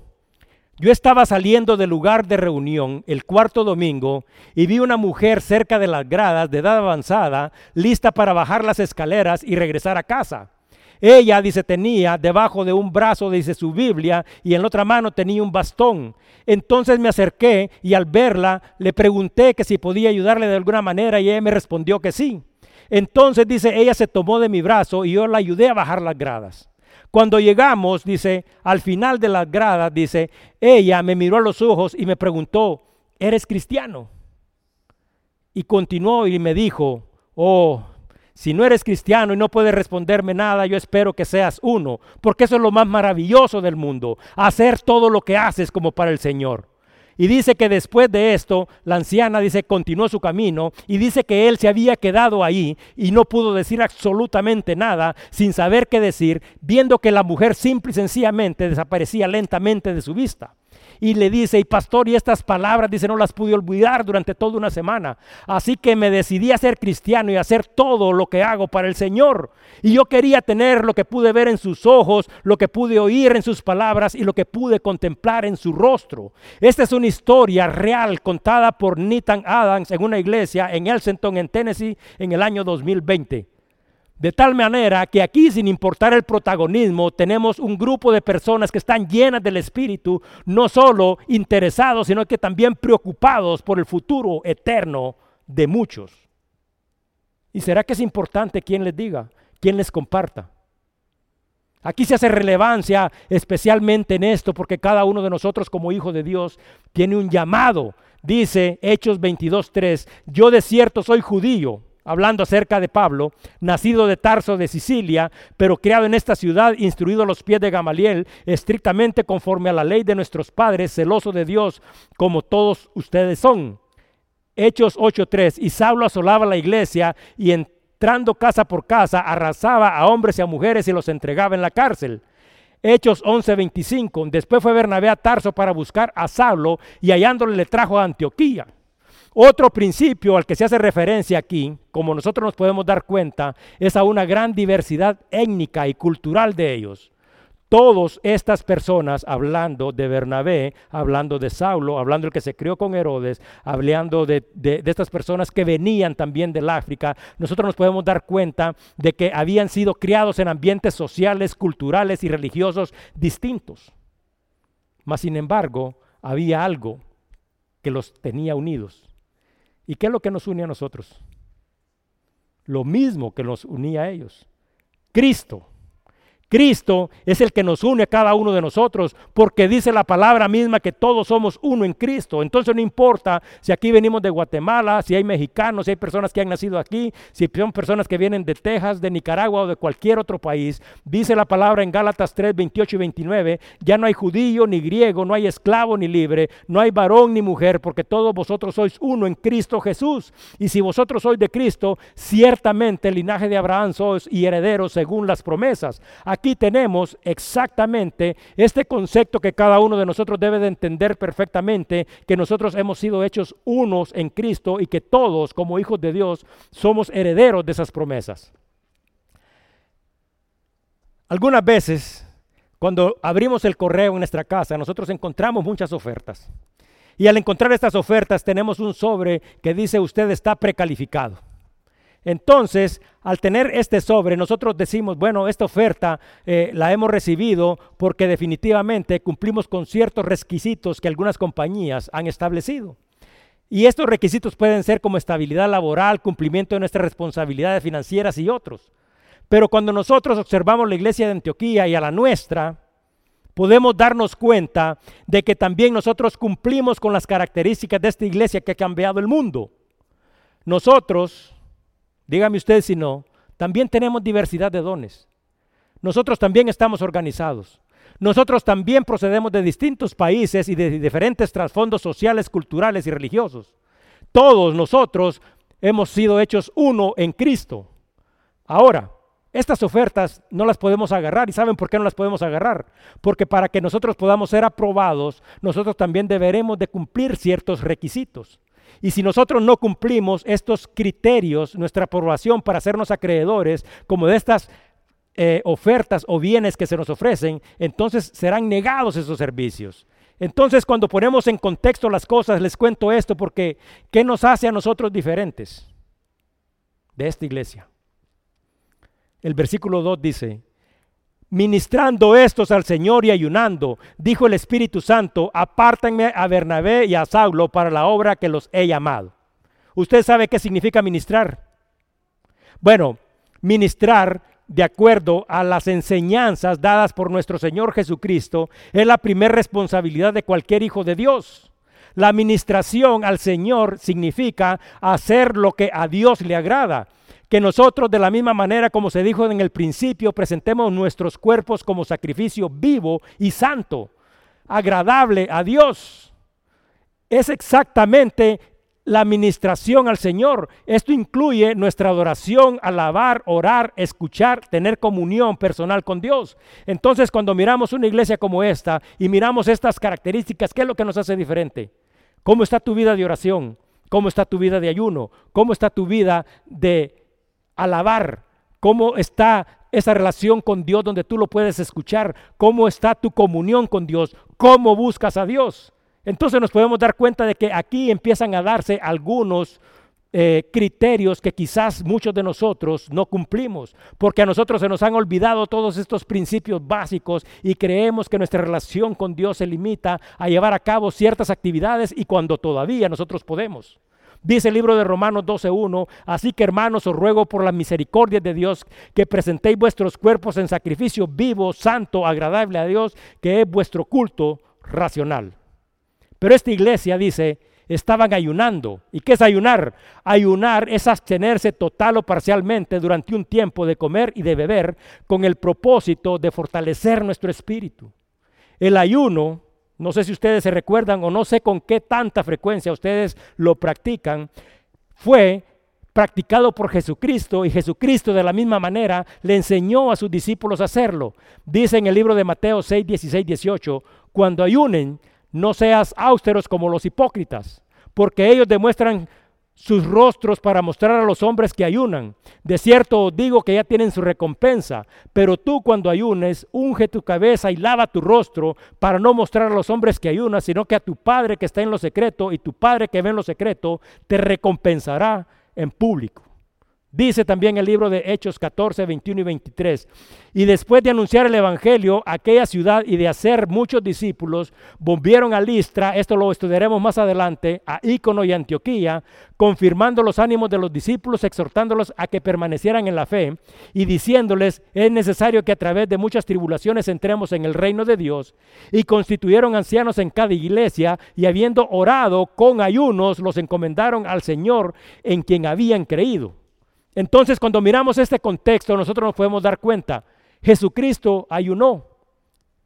yo estaba saliendo del lugar de reunión el cuarto domingo y vi una mujer cerca de las gradas de edad avanzada, lista para bajar las escaleras y regresar a casa. Ella, dice, tenía debajo de un brazo, dice, su Biblia y en la otra mano tenía un bastón. Entonces me acerqué y al verla le pregunté que si podía ayudarle de alguna manera y ella me respondió que sí. Entonces, dice, ella se tomó de mi brazo y yo la ayudé a bajar las gradas. Cuando llegamos, dice, al final de las gradas, dice, ella me miró a los ojos y me preguntó, ¿eres cristiano? Y continuó y me dijo, oh, si no eres cristiano y no puedes responderme nada, yo espero que seas uno, porque eso es lo más maravilloso del mundo, hacer todo lo que haces como para el Señor. Y dice que después de esto, la anciana dice, continuó su camino y dice que él se había quedado ahí y no pudo decir absolutamente nada sin saber qué decir, viendo que la mujer simple y sencillamente desaparecía lentamente de su vista y le dice, y pastor, y estas palabras, dice, no las pude olvidar durante toda una semana. Así que me decidí a ser cristiano y a hacer todo lo que hago para el Señor. Y yo quería tener lo que pude ver en sus ojos, lo que pude oír en sus palabras y lo que pude contemplar en su rostro. Esta es una historia real contada por Nathan Adams en una iglesia en Elsenton, en Tennessee, en el año 2020. De tal manera que aquí, sin importar el protagonismo, tenemos un grupo de personas que están llenas del Espíritu, no solo interesados, sino que también preocupados por el futuro eterno de muchos. ¿Y será que es importante quién les diga, quién les comparta? Aquí se hace relevancia especialmente en esto porque cada uno de nosotros como hijo de Dios tiene un llamado dice Hechos 22.3, yo de cierto soy judío, hablando acerca de Pablo, nacido de Tarso de Sicilia, pero criado en esta ciudad, instruido a los pies de Gamaliel, estrictamente conforme a la ley de nuestros padres, celoso de Dios, como todos ustedes son. Hechos 8.3, y Saulo asolaba la iglesia y entrando casa por casa, arrasaba a hombres y a mujeres y los entregaba en la cárcel. Hechos 11:25. Después fue Bernabé a Tarso para buscar a Saulo y hallándole le trajo a Antioquía. Otro principio al que se hace referencia aquí, como nosotros nos podemos dar cuenta, es a una gran diversidad étnica y cultural de ellos. Todas estas personas, hablando de Bernabé, hablando de Saulo, hablando del que se crió con Herodes, hablando de, de, estas personas que venían también del África, nosotros nos podemos dar cuenta de que habían sido criados en ambientes sociales, culturales y religiosos distintos. Mas, sin embargo, había algo que los tenía unidos. ¿Y qué es lo que nos une a nosotros? Lo mismo que nos unía a ellos. Cristo. Cristo es el que nos une a cada uno de nosotros, porque dice la palabra misma que todos somos uno en Cristo. Entonces no importa si aquí venimos de Guatemala, si hay mexicanos, si hay personas que han nacido aquí, si son personas que vienen de Texas, de Nicaragua o de cualquier otro país. Dice la palabra en Gálatas 3, 28 y 29, ya no hay judío ni griego, no hay esclavo ni libre, no hay varón ni mujer, porque todos vosotros sois uno en Cristo Jesús. Y si vosotros sois de Cristo, ciertamente el linaje de Abraham sois y herederos según las promesas tenemos exactamente este concepto que cada uno de nosotros debe de entender perfectamente, que nosotros hemos sido hechos unos en Cristo y que todos como hijos de Dios somos herederos de esas promesas. Algunas veces, cuando abrimos el correo en nuestra casa, nosotros encontramos muchas ofertas. Y al encontrar estas ofertas tenemos un sobre que dice usted está precalificado. Entonces, al tener este sobre, nosotros decimos, bueno, esta oferta eh, la hemos recibido porque definitivamente cumplimos con ciertos requisitos que algunas compañías han establecido. Y estos requisitos pueden ser como estabilidad laboral, cumplimiento de nuestras responsabilidades financieras y otros. Pero cuando nosotros observamos la iglesia de Antioquía y a la nuestra, podemos darnos cuenta de que también nosotros cumplimos con las características de esta iglesia que ha cambiado el mundo. Nosotros dígame usted si no, también tenemos diversidad de dones. Nosotros también estamos organizados. Nosotros también procedemos de distintos países y de diferentes trasfondos sociales, culturales y religiosos. Todos nosotros hemos sido hechos uno en Cristo. Ahora, estas ofertas no las podemos agarrar. ¿Y saben por qué no las podemos agarrar? Porque para que nosotros podamos ser aprobados, nosotros también deberemos de cumplir ciertos requisitos. Y si nosotros no cumplimos estos criterios, nuestra aprobación para hacernos acreedores, como de estas eh, ofertas o bienes que se nos ofrecen, entonces serán negados esos servicios. Entonces, cuando ponemos en contexto las cosas, les cuento esto porque ¿qué nos hace a nosotros diferentes de esta iglesia? El versículo 2 dice, ministrando estos al Señor y ayunando, dijo el Espíritu Santo, apártenme a Bernabé y a Saulo para la obra que los he llamado. ¿Usted sabe qué significa ministrar? Bueno, ministrar de acuerdo a las enseñanzas dadas por nuestro Señor Jesucristo es la primera responsabilidad de cualquier hijo de Dios. La administración al Señor significa hacer lo que a Dios le agrada que nosotros de la misma manera como se dijo en el principio, presentemos nuestros cuerpos como sacrificio vivo y santo, agradable a Dios. Es exactamente la administración al Señor. Esto incluye nuestra adoración, alabar, orar, escuchar, tener comunión personal con Dios. Entonces, cuando miramos una iglesia como esta y miramos estas características, ¿qué es lo que nos hace diferente? ¿Cómo está tu vida de oración? ¿Cómo está tu vida de ayuno? ¿Cómo está tu vida de alabar, cómo está esa relación con Dios donde tú lo puedes escuchar, cómo está tu comunión con Dios, cómo buscas a Dios. Entonces nos podemos dar cuenta de que aquí empiezan a darse algunos eh, criterios que quizás muchos de nosotros no cumplimos, porque a nosotros se nos han olvidado todos estos principios básicos y creemos que nuestra relación con Dios se limita a llevar a cabo ciertas actividades y cuando todavía nosotros podemos. Dice el libro de Romanos 12.1, así que hermanos os ruego por la misericordia de Dios que presentéis vuestros cuerpos en sacrificio vivo, santo, agradable a Dios, que es vuestro culto racional. Pero esta iglesia dice estaban ayunando. ¿Y qué es ayunar? Ayunar es abstenerse total o parcialmente durante un tiempo de comer y de beber con el propósito de fortalecer nuestro espíritu. El ayuno, no sé si ustedes se recuerdan o no sé con qué tanta frecuencia ustedes lo practican, fue practicado por Jesucristo y Jesucristo de la misma manera le enseñó a sus discípulos a hacerlo. Dice en el libro de Mateo 6, 16, 18, cuando ayunen, no seas austeros como los hipócritas, porque ellos demuestran sus rostros para mostrar a los hombres que ayunan. De cierto os digo que ya tienen su recompensa, pero tú cuando ayunes, unge tu cabeza y lava tu rostro para no mostrar a los hombres que ayunas, sino que a tu Padre que está en lo secreto y tu Padre que ve en lo secreto te recompensará en público. Dice también el libro de Hechos 14, 21 y 23. Y después de anunciar el Evangelio a aquella ciudad y de hacer muchos discípulos, volvieron a Listra, esto lo estudiaremos más adelante, a Ícono y Antioquía, confirmando los ánimos de los discípulos, exhortándolos a que permanecieran en la fe y diciéndoles, es necesario que a través de muchas tribulaciones entremos en el reino de Dios. Y constituyeron ancianos en cada iglesia y habiendo orado con ayunos, los encomendaron al Señor en quien habían creído. Entonces, cuando miramos este contexto, nosotros nos podemos dar cuenta, Jesucristo ayunó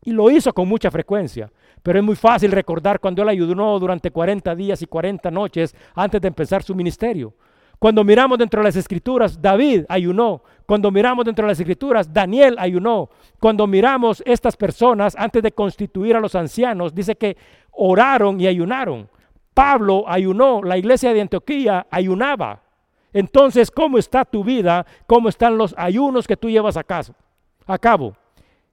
y lo hizo con mucha frecuencia, pero es muy fácil recordar cuando él ayunó durante 40 días y 40 noches antes de empezar su ministerio. Cuando miramos dentro de las escrituras, David ayunó. Cuando miramos dentro de las escrituras, Daniel ayunó. Cuando miramos estas personas antes de constituir a los ancianos, dice que oraron y ayunaron. Pablo ayunó, la iglesia de Antioquía ayunaba. Entonces, ¿cómo está tu vida? ¿Cómo están los ayunos que tú llevas a, cabo?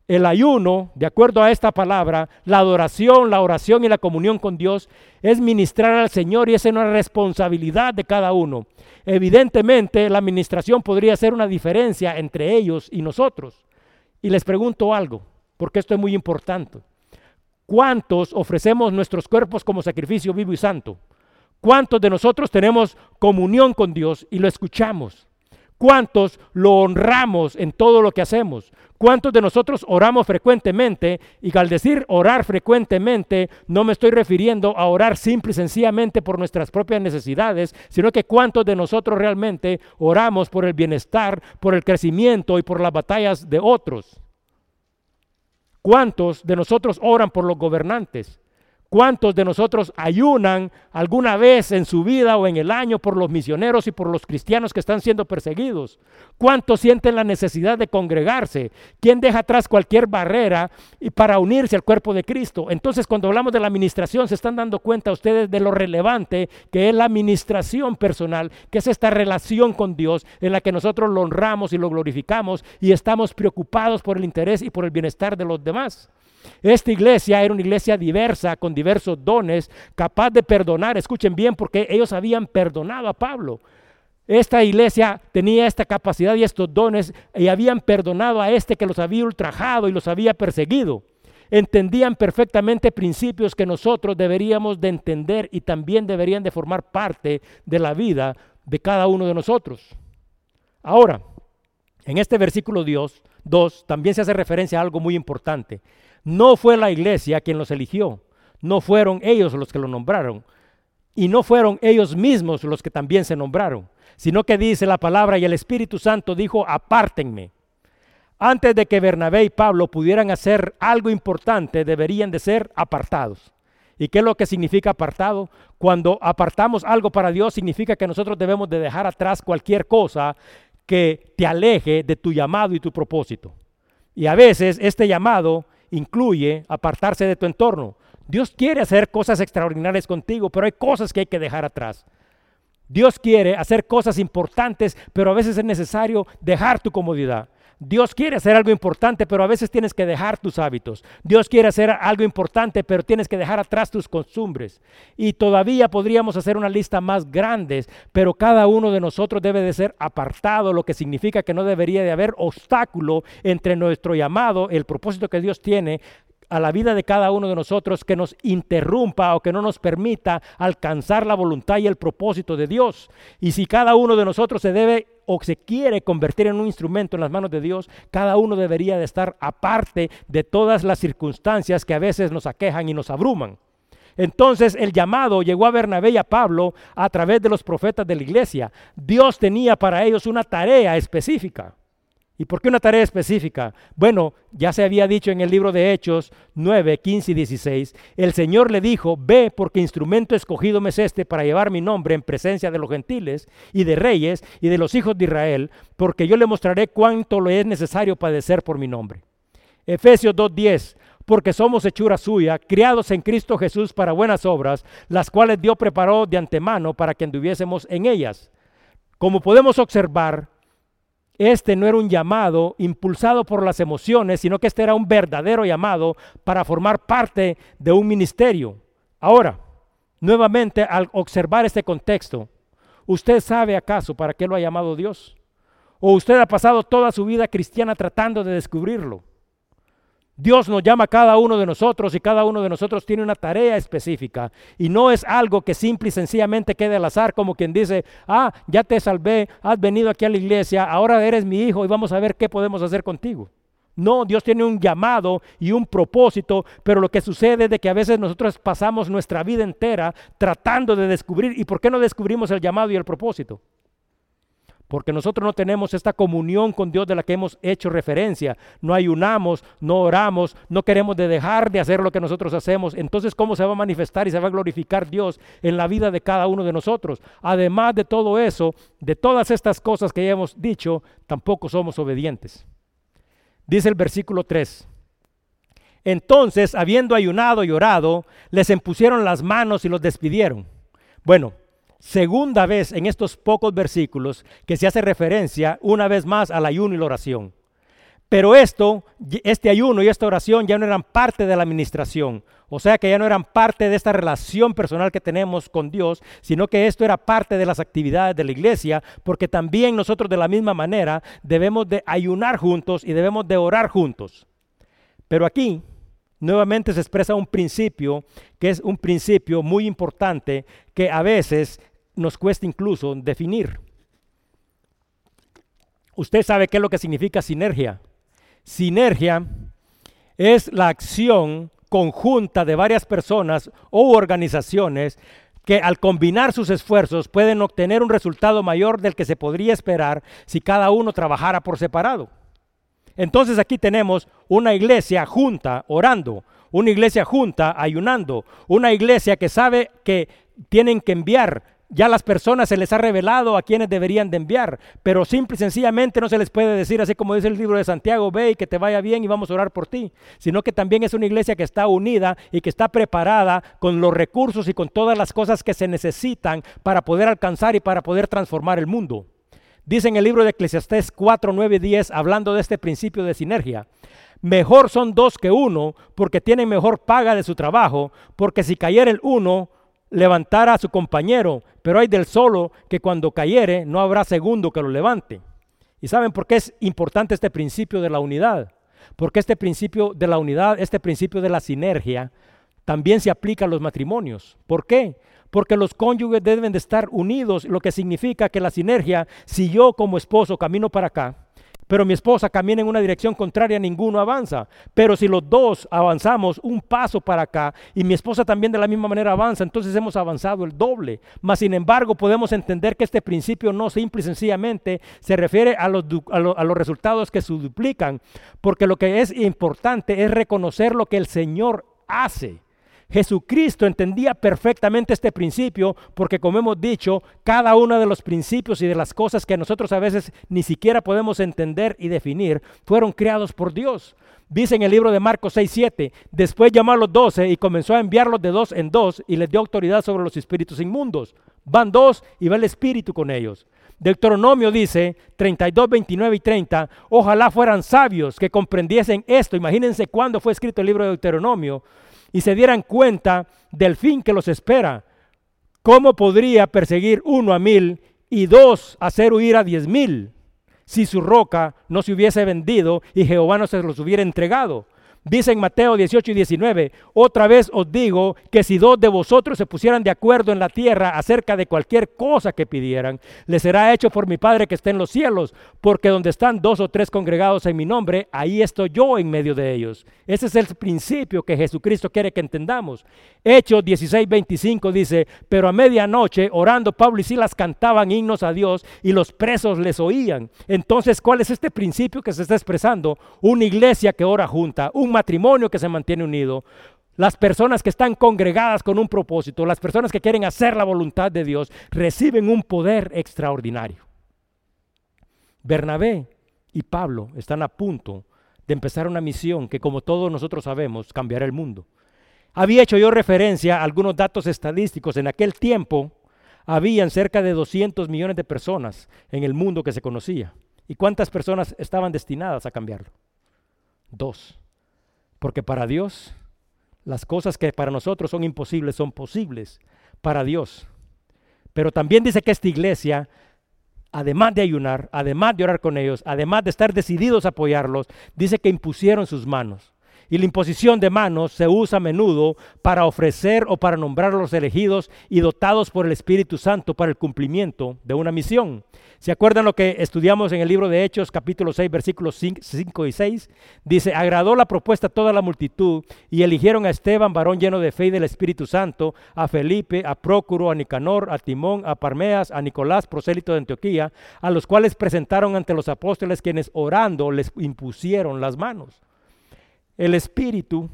El ayuno, de acuerdo a esta palabra, la adoración, la oración y la comunión con Dios es ministrar al Señor y es una responsabilidad de cada uno. Evidentemente, la administración podría ser una diferencia entre ellos y nosotros. Y les pregunto algo, porque esto es muy importante. ¿Cuántos ofrecemos nuestros cuerpos como sacrificio vivo y santo? ¿Cuántos de nosotros tenemos comunión con Dios y lo escuchamos? ¿Cuántos lo honramos en todo lo que hacemos? ¿Cuántos de nosotros oramos frecuentemente? Y al decir orar frecuentemente, no me estoy refiriendo a orar simple y sencillamente por nuestras propias necesidades, sino que cuántos de nosotros realmente oramos por el bienestar, por el crecimiento y por las batallas de otros. ¿Cuántos de nosotros oran por los gobernantes? ¿Cuántos de nosotros ayunan alguna vez en su vida o en el año por los misioneros y por los cristianos que están siendo perseguidos? ¿Cuántos sienten la necesidad de congregarse? ¿Quién deja atrás cualquier barrera y para unirse al cuerpo de Cristo? Entonces, cuando hablamos de la administración, se están dando cuenta ustedes de lo relevante que es la administración personal, que es esta relación con Dios en la que nosotros lo honramos y lo glorificamos y estamos preocupados por el interés y por el bienestar de los demás. Esta iglesia era una iglesia diversa, con diversos dones, capaz de perdonar. Escuchen bien, porque ellos habían perdonado a Pablo. Esta iglesia tenía esta capacidad y estos dones y habían perdonado a este que los había ultrajado y los había perseguido. Entendían perfectamente principios que nosotros deberíamos de entender y también deberían de formar parte de la vida de cada uno de nosotros. Ahora, en este versículo 2 también se hace referencia a algo muy importante. No fue la iglesia quien los eligió, no fueron ellos los que lo nombraron, y no fueron ellos mismos los que también se nombraron, sino que dice la palabra y el Espíritu Santo dijo, apártenme. Antes de que Bernabé y Pablo pudieran hacer algo importante, deberían de ser apartados. ¿Y qué es lo que significa apartado? Cuando apartamos algo para Dios significa que nosotros debemos de dejar atrás cualquier cosa que te aleje de tu llamado y tu propósito. Y a veces este llamado incluye apartarse de tu entorno. Dios quiere hacer cosas extraordinarias contigo, pero hay cosas que hay que dejar atrás. Dios quiere hacer cosas importantes, pero a veces es necesario dejar tu comodidad. Dios quiere hacer algo importante, pero a veces tienes que dejar tus hábitos. Dios quiere hacer algo importante, pero tienes que dejar atrás tus costumbres. Y todavía podríamos hacer una lista más grande, pero cada uno de nosotros debe de ser apartado, lo que significa que no debería de haber obstáculo entre nuestro llamado, el propósito que Dios tiene a la vida de cada uno de nosotros que nos interrumpa o que no nos permita alcanzar la voluntad y el propósito de Dios. Y si cada uno de nosotros se debe o se quiere convertir en un instrumento en las manos de Dios, cada uno debería de estar aparte de todas las circunstancias que a veces nos aquejan y nos abruman. Entonces el llamado llegó a Bernabé y a Pablo a través de los profetas de la iglesia. Dios tenía para ellos una tarea específica. ¿Y por qué una tarea específica? Bueno, ya se había dicho en el libro de Hechos 9, 15 y 16, el Señor le dijo, ve porque instrumento escogido me es este para llevar mi nombre en presencia de los gentiles y de reyes y de los hijos de Israel, porque yo le mostraré cuánto le es necesario padecer por mi nombre. Efesios 2.10, porque somos hechura suya, criados en Cristo Jesús para buenas obras, las cuales Dios preparó de antemano para que anduviésemos en ellas. Como podemos observar, este no era un llamado impulsado por las emociones, sino que este era un verdadero llamado para formar parte de un ministerio. Ahora, nuevamente, al observar este contexto, ¿usted sabe acaso para qué lo ha llamado Dios? ¿O usted ha pasado toda su vida cristiana tratando de descubrirlo? Dios nos llama a cada uno de nosotros y cada uno de nosotros tiene una tarea específica y no es algo que simple y sencillamente quede al azar como quien dice, ah, ya te salvé, has venido aquí a la iglesia, ahora eres mi hijo y vamos a ver qué podemos hacer contigo. No, Dios tiene un llamado y un propósito, pero lo que sucede es de que a veces nosotros pasamos nuestra vida entera tratando de descubrir, ¿y por qué no descubrimos el llamado y el propósito? Porque nosotros no tenemos esta comunión con Dios de la que hemos hecho referencia. No ayunamos, no oramos, no queremos de dejar de hacer lo que nosotros hacemos. Entonces, ¿cómo se va a manifestar y se va a glorificar Dios en la vida de cada uno de nosotros? Además de todo eso, de todas estas cosas que ya hemos dicho, tampoco somos obedientes. Dice el versículo 3. Entonces, habiendo ayunado y orado, les impusieron las manos y los despidieron. Bueno, segunda vez en estos pocos versículos que se hace referencia una vez más al ayuno y la oración. Pero esto, este ayuno y esta oración ya no eran parte de la administración, o sea que ya no eran parte de esta relación personal que tenemos con Dios, sino que esto era parte de las actividades de la iglesia, porque también nosotros de la misma manera debemos de ayunar juntos y debemos de orar juntos. Pero aquí nuevamente se expresa un principio que es un principio muy importante que a veces nos cuesta incluso definir. Usted sabe qué es lo que significa sinergia. Sinergia es la acción conjunta de varias personas o organizaciones que al combinar sus esfuerzos pueden obtener un resultado mayor del que se podría esperar si cada uno trabajara por separado. Entonces aquí tenemos una iglesia junta orando, una iglesia junta ayunando, una iglesia que sabe que tienen que enviar ya las personas se les ha revelado a quienes deberían de enviar, pero simple y sencillamente no se les puede decir así como dice el libro de Santiago, ve y que te vaya bien y vamos a orar por ti, sino que también es una iglesia que está unida y que está preparada con los recursos y con todas las cosas que se necesitan para poder alcanzar y para poder transformar el mundo. Dice en el libro de Eclesiastés 4, 9 10, hablando de este principio de sinergia, mejor son dos que uno porque tienen mejor paga de su trabajo, porque si cayera el uno, levantara a su compañero, pero hay del solo que cuando cayere no habrá segundo que lo levante. ¿Y saben por qué es importante este principio de la unidad? Porque este principio de la unidad, este principio de la sinergia, también se aplica a los matrimonios. ¿Por qué? Porque los cónyuges deben de estar unidos, lo que significa que la sinergia, si yo como esposo camino para acá, pero mi esposa camina en una dirección contraria, ninguno avanza. Pero si los dos avanzamos un paso para acá y mi esposa también de la misma manera avanza, entonces hemos avanzado el doble. Mas sin embargo podemos entender que este principio no simple y sencillamente se refiere a los, a los resultados que se duplican, porque lo que es importante es reconocer lo que el Señor hace. Jesucristo entendía perfectamente este principio porque como hemos dicho, cada uno de los principios y de las cosas que nosotros a veces ni siquiera podemos entender y definir fueron creados por Dios. Dice en el libro de Marcos 6, 7, después llamó a los doce y comenzó a enviarlos de dos en dos y les dio autoridad sobre los espíritus inmundos. Van dos y va el espíritu con ellos. Deuteronomio dice 32, 29 y 30, ojalá fueran sabios que comprendiesen esto. Imagínense cuándo fue escrito el libro de Deuteronomio y se dieran cuenta del fin que los espera. ¿Cómo podría perseguir uno a mil y dos hacer huir a diez mil si su roca no se hubiese vendido y Jehová no se los hubiera entregado? Dice en Mateo 18 y 19, otra vez os digo que si dos de vosotros se pusieran de acuerdo en la tierra acerca de cualquier cosa que pidieran, les será hecho por mi Padre que está en los cielos, porque donde están dos o tres congregados en mi nombre, ahí estoy yo en medio de ellos. Ese es el principio que Jesucristo quiere que entendamos. Hechos 16, 25 dice, pero a medianoche, orando, Pablo y Silas cantaban himnos a Dios y los presos les oían. Entonces, ¿cuál es este principio que se está expresando? Una iglesia que ora junta, un matrimonio que se mantiene unido, las personas que están congregadas con un propósito, las personas que quieren hacer la voluntad de Dios, reciben un poder extraordinario. Bernabé y Pablo están a punto de empezar una misión que, como todos nosotros sabemos, cambiará el mundo. Había hecho yo referencia a algunos datos estadísticos. En aquel tiempo habían cerca de 200 millones de personas en el mundo que se conocía. ¿Y cuántas personas estaban destinadas a cambiarlo? Dos. Porque para Dios, las cosas que para nosotros son imposibles son posibles para Dios. Pero también dice que esta iglesia, además de ayunar, además de orar con ellos, además de estar decididos a apoyarlos, dice que impusieron sus manos. Y la imposición de manos se usa a menudo para ofrecer o para nombrar a los elegidos y dotados por el Espíritu Santo para el cumplimiento de una misión. ¿Se acuerdan lo que estudiamos en el libro de Hechos, capítulo 6, versículos 5 y 6? Dice, agradó la propuesta a toda la multitud y eligieron a Esteban, varón lleno de fe y del Espíritu Santo, a Felipe, a Prócuro, a Nicanor, a Timón, a Parmeas, a Nicolás, prosélito de Antioquía, a los cuales presentaron ante los apóstoles quienes orando les impusieron las manos el Espíritu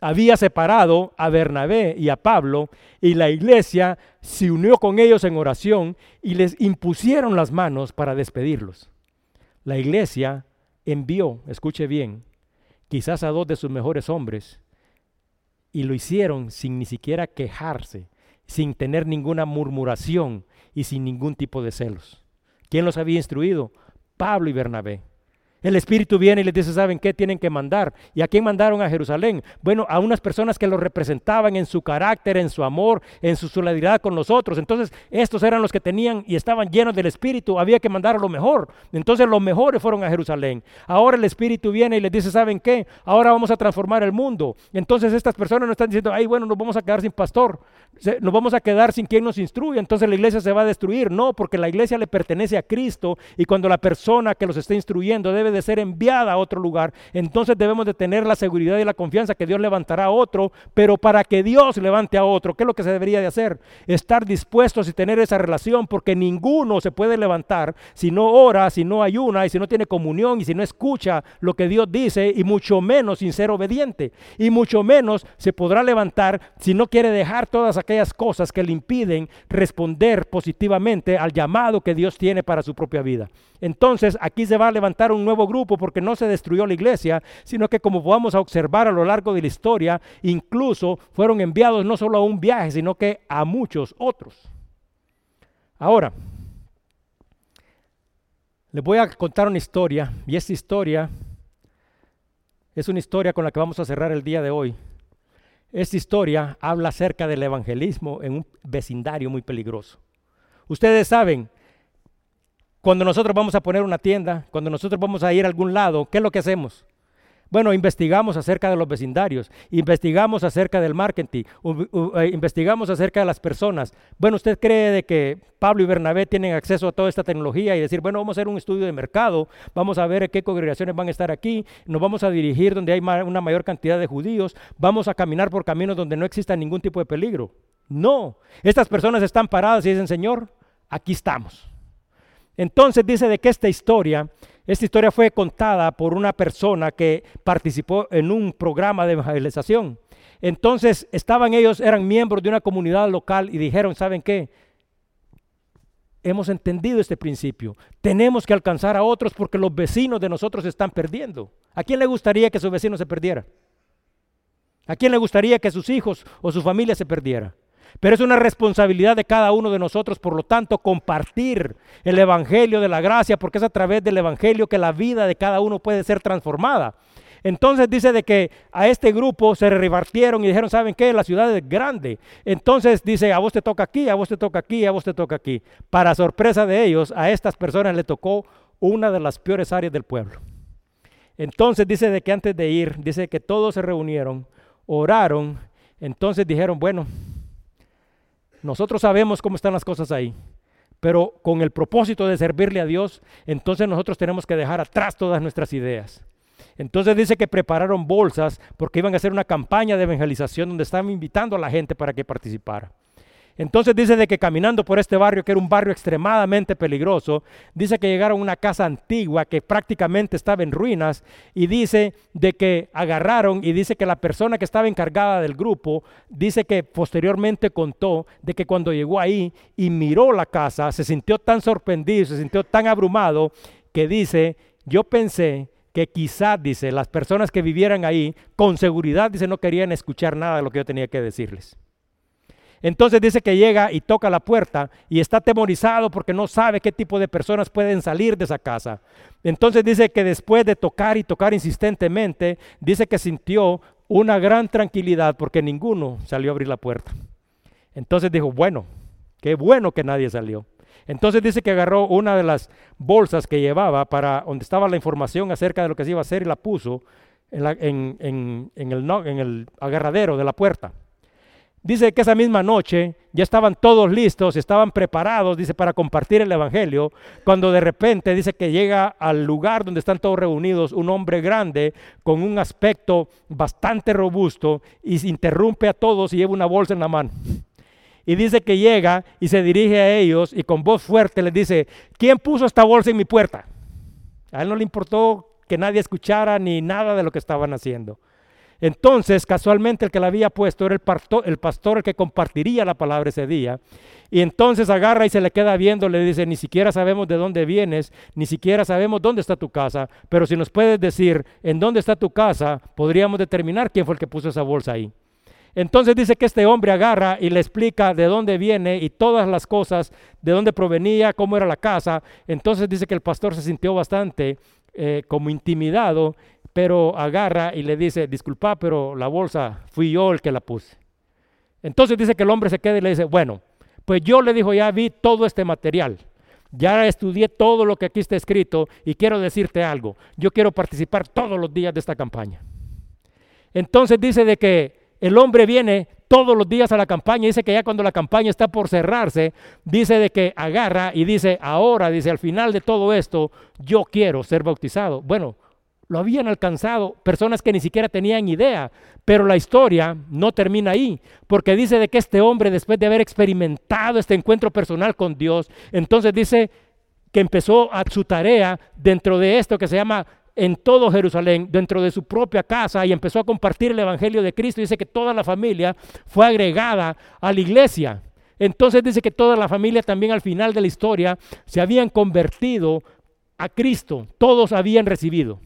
había separado a Bernabé y a Pablo y la iglesia se unió con ellos en oración y les impusieron las manos para despedirlos. La iglesia envió, escuche bien, quizás a dos de sus mejores hombres y lo hicieron sin ni siquiera quejarse, sin tener ninguna murmuración y sin ningún tipo de celos. ¿Quién los había instruido? Pablo y Bernabé. El Espíritu viene y les dice, ¿saben qué? Tienen que mandar. ¿Y a quién mandaron a Jerusalén? Bueno, a unas personas que lo representaban en su carácter, en su amor, en su solidaridad con nosotros. Entonces, estos eran los que tenían y estaban llenos del Espíritu. Había que mandar a lo mejor. Entonces, los mejores fueron a Jerusalén. Ahora el Espíritu viene y les dice, ¿saben qué? Ahora vamos a transformar el mundo. Entonces, estas personas no están diciendo, ay, bueno, nos vamos a quedar sin pastor. Nos vamos a quedar sin quien nos instruya. Entonces, la iglesia se va a destruir. No, porque la iglesia le pertenece a Cristo y cuando la persona que los está instruyendo debe de ser enviada a otro lugar, entonces debemos de tener la seguridad y la confianza que Dios levantará a otro, pero para que Dios levante a otro, ¿qué es lo que se debería de hacer? Estar dispuestos y tener esa relación, porque ninguno se puede levantar si no ora, si no ayuna y si no tiene comunión y si no escucha lo que Dios dice y mucho menos sin ser obediente y mucho menos se podrá levantar si no quiere dejar todas aquellas cosas que le impiden responder positivamente al llamado que Dios tiene para su propia vida. Entonces aquí se va a levantar un nuevo grupo porque no se destruyó la iglesia, sino que como vamos a observar a lo largo de la historia, incluso fueron enviados no solo a un viaje, sino que a muchos otros. Ahora, les voy a contar una historia y esta historia es una historia con la que vamos a cerrar el día de hoy. Esta historia habla acerca del evangelismo en un vecindario muy peligroso. Ustedes saben cuando nosotros vamos a poner una tienda, cuando nosotros vamos a ir a algún lado, ¿qué es lo que hacemos? Bueno, investigamos acerca de los vecindarios, investigamos acerca del marketing, eh, investigamos acerca de las personas. Bueno, ¿usted cree de que Pablo y Bernabé tienen acceso a toda esta tecnología y decir, bueno, vamos a hacer un estudio de mercado, vamos a ver qué congregaciones van a estar aquí, nos vamos a dirigir donde hay una mayor cantidad de judíos, vamos a caminar por caminos donde no exista ningún tipo de peligro? No, estas personas están paradas y dicen, Señor, aquí estamos. Entonces dice de que esta historia, esta historia fue contada por una persona que participó en un programa de evangelización. Entonces estaban ellos, eran miembros de una comunidad local y dijeron, ¿saben qué? Hemos entendido este principio. Tenemos que alcanzar a otros porque los vecinos de nosotros se están perdiendo. ¿A quién le gustaría que su vecino se perdiera? ¿A quién le gustaría que sus hijos o su familia se perdiera? Pero es una responsabilidad de cada uno de nosotros, por lo tanto, compartir el Evangelio de la gracia, porque es a través del Evangelio que la vida de cada uno puede ser transformada. Entonces dice de que a este grupo se repartieron y dijeron, ¿saben qué? La ciudad es grande. Entonces dice, a vos te toca aquí, a vos te toca aquí, a vos te toca aquí. Para sorpresa de ellos, a estas personas le tocó una de las peores áreas del pueblo. Entonces dice de que antes de ir, dice que todos se reunieron, oraron, entonces dijeron, bueno, nosotros sabemos cómo están las cosas ahí, pero con el propósito de servirle a Dios, entonces nosotros tenemos que dejar atrás todas nuestras ideas. Entonces dice que prepararon bolsas porque iban a hacer una campaña de evangelización donde estaban invitando a la gente para que participara. Entonces dice de que caminando por este barrio, que era un barrio extremadamente peligroso, dice que llegaron a una casa antigua que prácticamente estaba en ruinas y dice de que agarraron y dice que la persona que estaba encargada del grupo, dice que posteriormente contó de que cuando llegó ahí y miró la casa, se sintió tan sorprendido, se sintió tan abrumado que dice, yo pensé que quizás, dice, las personas que vivieran ahí, con seguridad, dice, no querían escuchar nada de lo que yo tenía que decirles. Entonces dice que llega y toca la puerta y está atemorizado porque no sabe qué tipo de personas pueden salir de esa casa. Entonces dice que después de tocar y tocar insistentemente, dice que sintió una gran tranquilidad porque ninguno salió a abrir la puerta. Entonces dijo, bueno, qué bueno que nadie salió. Entonces dice que agarró una de las bolsas que llevaba para donde estaba la información acerca de lo que se iba a hacer y la puso en, el, en el agarradero de la puerta. Dice que esa misma noche ya estaban todos listos, estaban preparados, dice, para compartir el Evangelio, cuando de repente dice que llega al lugar donde están todos reunidos un hombre grande con un aspecto bastante robusto y se interrumpe a todos y lleva una bolsa en la mano. Y dice que llega y se dirige a ellos y con voz fuerte les dice, ¿quién puso esta bolsa en mi puerta? A él no le importó que nadie escuchara ni nada de lo que estaban haciendo. Entonces, casualmente el que la había puesto era el, pastor, el que compartiría la palabra ese día. Y entonces agarra y se le queda viendo, le dice, ni siquiera sabemos de dónde vienes, ni siquiera sabemos dónde está tu casa, pero si nos puedes decir en dónde está tu casa, podríamos determinar quién fue el que puso esa bolsa ahí. Entonces dice que este hombre agarra y le explica de dónde viene y todas las cosas, de dónde provenía, cómo era la casa. Entonces dice que el pastor se sintió bastante eh, como intimidado pero agarra y le dice, disculpa, pero la bolsa fui yo el que la puse. Entonces dice que el hombre se queda y le dice, bueno, pues yo le dijo, ya vi todo este material, ya estudié todo lo que aquí está escrito y quiero decirte algo, yo quiero participar todos los días de esta campaña. Entonces dice de que el hombre viene todos los días a la campaña, dice que ya cuando la campaña está por cerrarse, dice de que agarra y dice, ahora, dice, al final de todo esto, yo quiero ser bautizado. Bueno, lo habían alcanzado personas que ni siquiera tenían idea. Pero la historia no termina ahí, porque dice de que este hombre, después de haber experimentado este encuentro personal con Dios, entonces dice que empezó a su tarea dentro de esto que se llama en todo Jerusalén, dentro de su propia casa, y empezó a compartir el Evangelio de Cristo. Dice que toda la familia fue agregada a la iglesia. Entonces dice que toda la familia también al final de la historia se habían convertido a Cristo, todos habían recibido.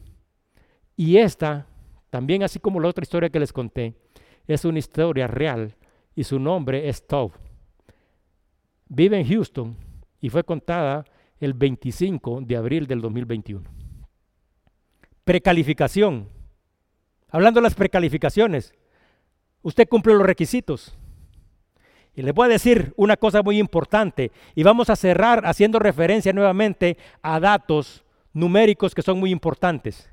Y esta, también así como la otra historia que les conté, es una historia real y su nombre es Tov. Vive en Houston y fue contada el 25 de abril del 2021. Precalificación. Hablando de las precalificaciones, usted cumple los requisitos. Y les voy a decir una cosa muy importante y vamos a cerrar haciendo referencia nuevamente a datos numéricos que son muy importantes.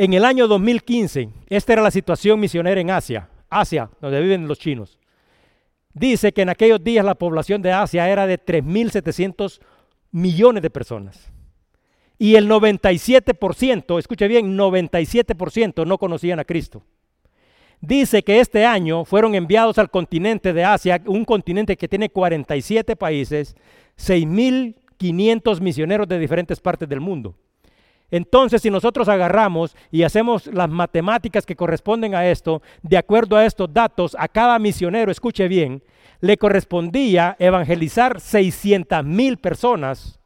En el año 2015, esta era la situación misionera en Asia, Asia, donde viven los chinos. Dice que en aquellos días la población de Asia era de 3.700 millones de personas. Y el 97%, escuche bien, 97% no conocían a Cristo. Dice que este año fueron enviados al continente de Asia, un continente que tiene 47 países, 6.500 misioneros de diferentes partes del mundo. Entonces, si nosotros agarramos y hacemos las matemáticas que corresponden a esto, de acuerdo a estos datos, a cada misionero, escuche bien, le correspondía evangelizar 600 mil personas.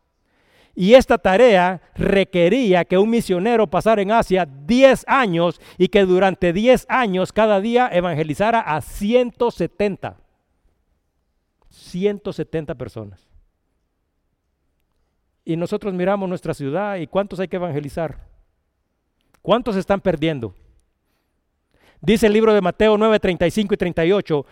Y esta tarea requería que un misionero pasara en Asia 10 años y que durante 10 años cada día evangelizara a 170. 170 personas. Y nosotros miramos nuestra ciudad y cuántos hay que evangelizar. ¿Cuántos están perdiendo? Dice el libro de Mateo 9, 35 y 38.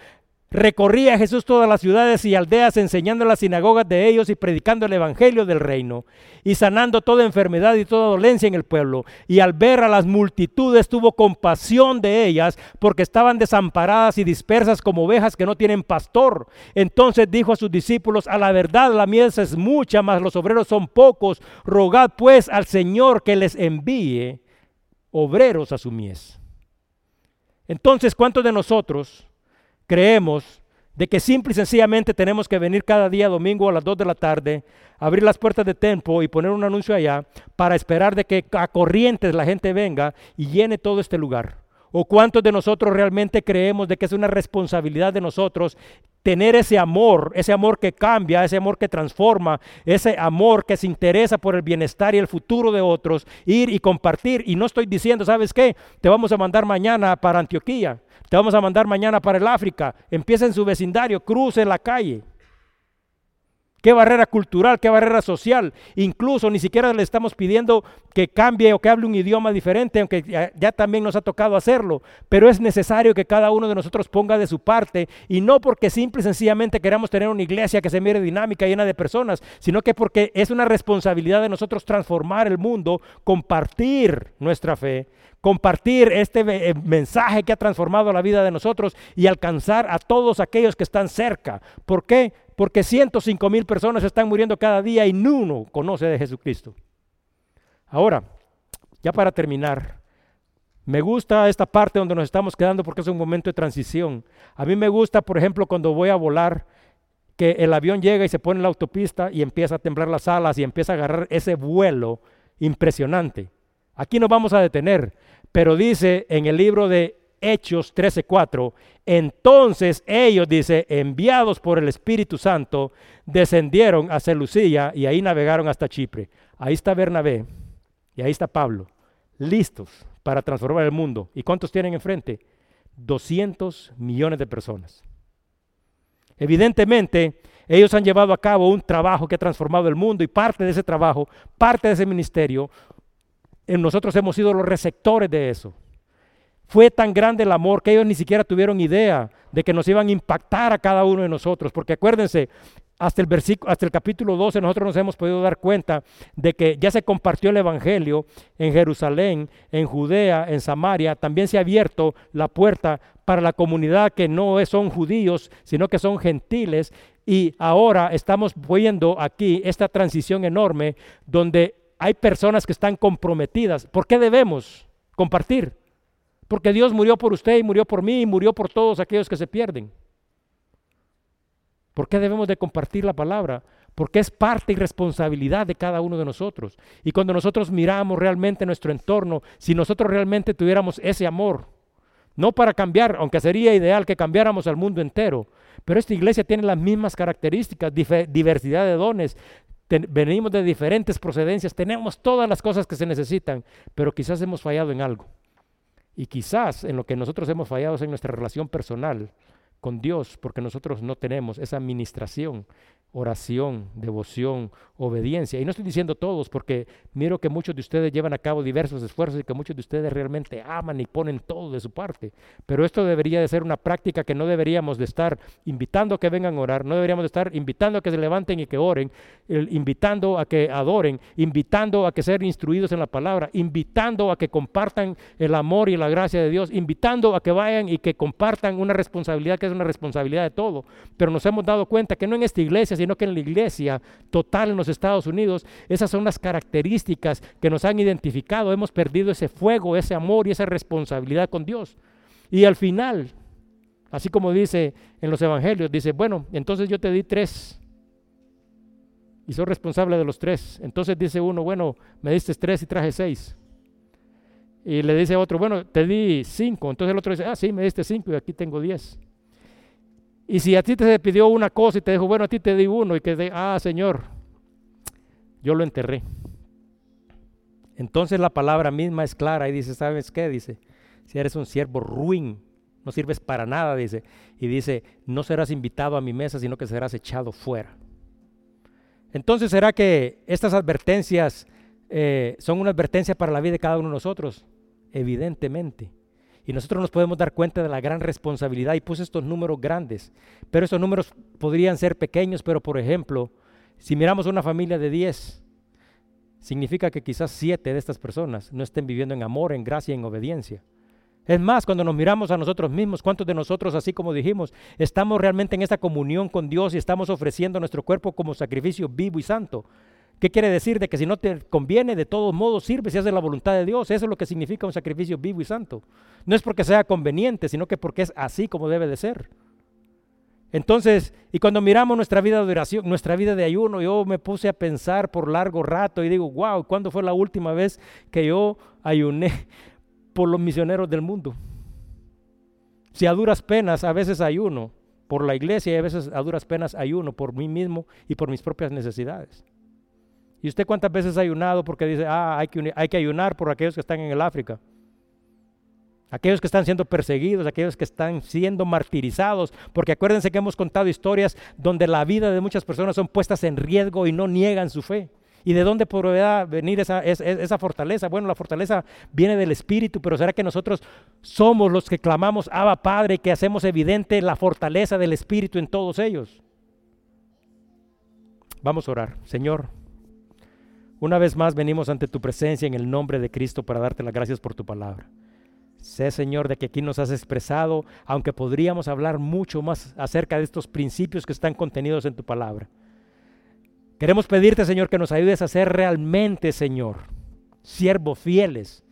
Recorría Jesús todas las ciudades y aldeas enseñando en las sinagogas de ellos y predicando el evangelio del reino y sanando toda enfermedad y toda dolencia en el pueblo. Y al ver a las multitudes tuvo compasión de ellas porque estaban desamparadas y dispersas como ovejas que no tienen pastor. Entonces dijo a sus discípulos, a la verdad la mies es mucha, mas los obreros son pocos. Rogad pues al Señor que les envíe obreros a su mies. Entonces, ¿cuántos de nosotros creemos de que simple y sencillamente tenemos que venir cada día domingo a las 2 de la tarde, abrir las puertas de Tempo y poner un anuncio allá para esperar de que a corrientes la gente venga y llene todo este lugar. ¿O cuántos de nosotros realmente creemos de que es una responsabilidad de nosotros tener ese amor, ese amor que cambia, ese amor que transforma, ese amor que se interesa por el bienestar y el futuro de otros, ir y compartir? Y no estoy diciendo, ¿sabes qué? Te vamos a mandar mañana para Antioquía. Te vamos a mandar mañana para el África. Empieza en su vecindario, cruce la calle. ¿Qué barrera cultural, qué barrera social? Incluso ni siquiera le estamos pidiendo que cambie o que hable un idioma diferente, aunque ya, también nos ha tocado hacerlo. Pero es necesario que cada uno de nosotros ponga de su parte y no porque simple y sencillamente queramos tener una iglesia que se mire dinámica, llena de personas, sino que porque es una responsabilidad de nosotros transformar el mundo, compartir nuestra fe compartir este eh, mensaje que ha transformado la vida de nosotros y alcanzar a todos aquellos que están cerca. ¿Por qué? Porque 105 mil personas están muriendo cada día y ninguno conoce de Jesucristo. Ahora, ya para terminar, me gusta esta parte donde nos estamos quedando porque es un momento de transición. A mí me gusta, por ejemplo, cuando voy a volar, que el avión llega y se pone en la autopista y empieza a temblar las alas y empieza a agarrar ese vuelo impresionante. Aquí nos vamos a detener, pero dice en el libro de Hechos 13:4, entonces ellos, dice, enviados por el Espíritu Santo, descendieron a Celucía y ahí navegaron hasta Chipre. Ahí está Bernabé y ahí está Pablo, listos para transformar el mundo. ¿Y cuántos tienen enfrente? 200 millones de personas. Evidentemente, ellos han llevado a cabo un trabajo que ha transformado el mundo y parte de ese trabajo, parte de ese ministerio, nosotros hemos sido los receptores de eso. Fue tan grande el amor que ellos ni siquiera tuvieron idea de que nos iban a impactar a cada uno de nosotros. Porque acuérdense, hasta el, hasta el capítulo 12 nosotros nos hemos podido dar cuenta de que ya se compartió el Evangelio en Jerusalén, en Judea, en Samaria. También se ha abierto la puerta para la comunidad que no son judíos, sino que son gentiles. Y ahora estamos viendo aquí esta transición enorme donde hay personas que están comprometidas. ¿Por qué debemos compartir? Porque Dios murió por usted y murió por mí y murió por todos aquellos que se pierden. ¿Por qué debemos de compartir la palabra? Porque es parte y responsabilidad de cada uno de nosotros. Y cuando nosotros miramos realmente nuestro entorno, si nosotros realmente tuviéramos ese amor, no para cambiar, aunque sería ideal que cambiáramos al mundo entero, pero esta iglesia tiene las mismas características, diversidad de dones, venimos de diferentes procedencias, tenemos todas las cosas que se necesitan, pero quizás hemos fallado en algo. Y quizás en lo que nosotros hemos fallado es en nuestra relación personal con Dios, porque nosotros no tenemos esa administración, oración, devoción, obediencia. Y no estoy diciendo todos, porque miro que muchos de ustedes llevan a cabo diversos esfuerzos y que muchos de ustedes realmente aman y ponen todo de su parte. Pero esto debería de ser una práctica que no deberíamos de estar invitando a que vengan a orar, no deberíamos de estar invitando a que se levanten y que oren, invitando a que adoren, invitando a que sean instruidos en la palabra, invitando a que compartan el amor y la gracia de Dios, invitando a que vayan y que compartan una responsabilidad que es una responsabilidad de todo. Pero nos hemos dado cuenta que no en esta iglesia, sino que en la iglesia total en los Estados Unidos, esas son las características que nos han identificado. Hemos perdido ese fuego, ese amor y esa responsabilidad con Dios. Y al final, así como dice en los evangelios, dice, bueno, entonces yo te di tres y soy responsable de los tres. Entonces dice uno, bueno, me diste tres y traje seis. Y le dice otro, bueno, te di cinco. Entonces el otro dice, ah, sí, me diste cinco y aquí tengo diez. Y si a ti te pidió una cosa y te dijo, bueno, a ti te di uno y que ah, Señor, yo lo enterré. Entonces la palabra misma es clara y dice, ¿sabes qué? Dice, si eres un siervo ruin, no sirves para nada, dice. Y dice, no serás invitado a mi mesa, sino que serás echado fuera. Entonces, ¿será que estas advertencias eh, son una advertencia para la vida de cada uno de nosotros? Evidentemente. Y nosotros nos podemos dar cuenta de la gran responsabilidad y puse estos números grandes. Pero estos números podrían ser pequeños, pero por ejemplo, si miramos una familia de 10, significa que quizás 7 de estas personas no estén viviendo en amor, en gracia y en obediencia. Es más, cuando nos miramos a nosotros mismos, ¿cuántos de nosotros, así como dijimos, estamos realmente en esta comunión con Dios y estamos ofreciendo nuestro cuerpo como sacrificio vivo y santo? ¿Qué quiere decir? De que si no te conviene, de todos modos sirve si haces la voluntad de Dios. Eso es lo que significa un sacrificio vivo y santo. No es porque sea conveniente, sino que porque es así como debe de ser. Entonces, y cuando miramos nuestra vida de oración, nuestra vida de ayuno, yo me puse a pensar por largo rato y digo, wow, ¿cuándo fue la última vez que yo ayuné por los misioneros del mundo? Si a duras penas a veces ayuno por la iglesia y a veces a duras penas ayuno por mí mismo y por mis propias necesidades. ¿Y usted cuántas veces ha ayunado porque dice, ah, hay que, hay que ayunar por aquellos que están en el África? Aquellos que están siendo perseguidos, aquellos que están siendo martirizados, porque acuérdense que hemos contado historias donde la vida de muchas personas son puestas en riesgo y no niegan su fe. ¿Y de dónde podrá venir esa, esa, fortaleza? Bueno, la fortaleza viene del Espíritu, pero ¿será que nosotros somos los que clamamos, Abba Padre, que hacemos evidente la fortaleza del Espíritu en todos ellos? Vamos a orar. Señor, una vez más venimos ante tu presencia en el nombre de Cristo para darte las gracias por tu palabra. Sé, Señor, de que aquí nos has expresado, aunque podríamos hablar mucho más acerca de estos principios que están contenidos en tu palabra. Queremos pedirte, Señor, que nos ayudes a ser realmente, Señor, siervos fieles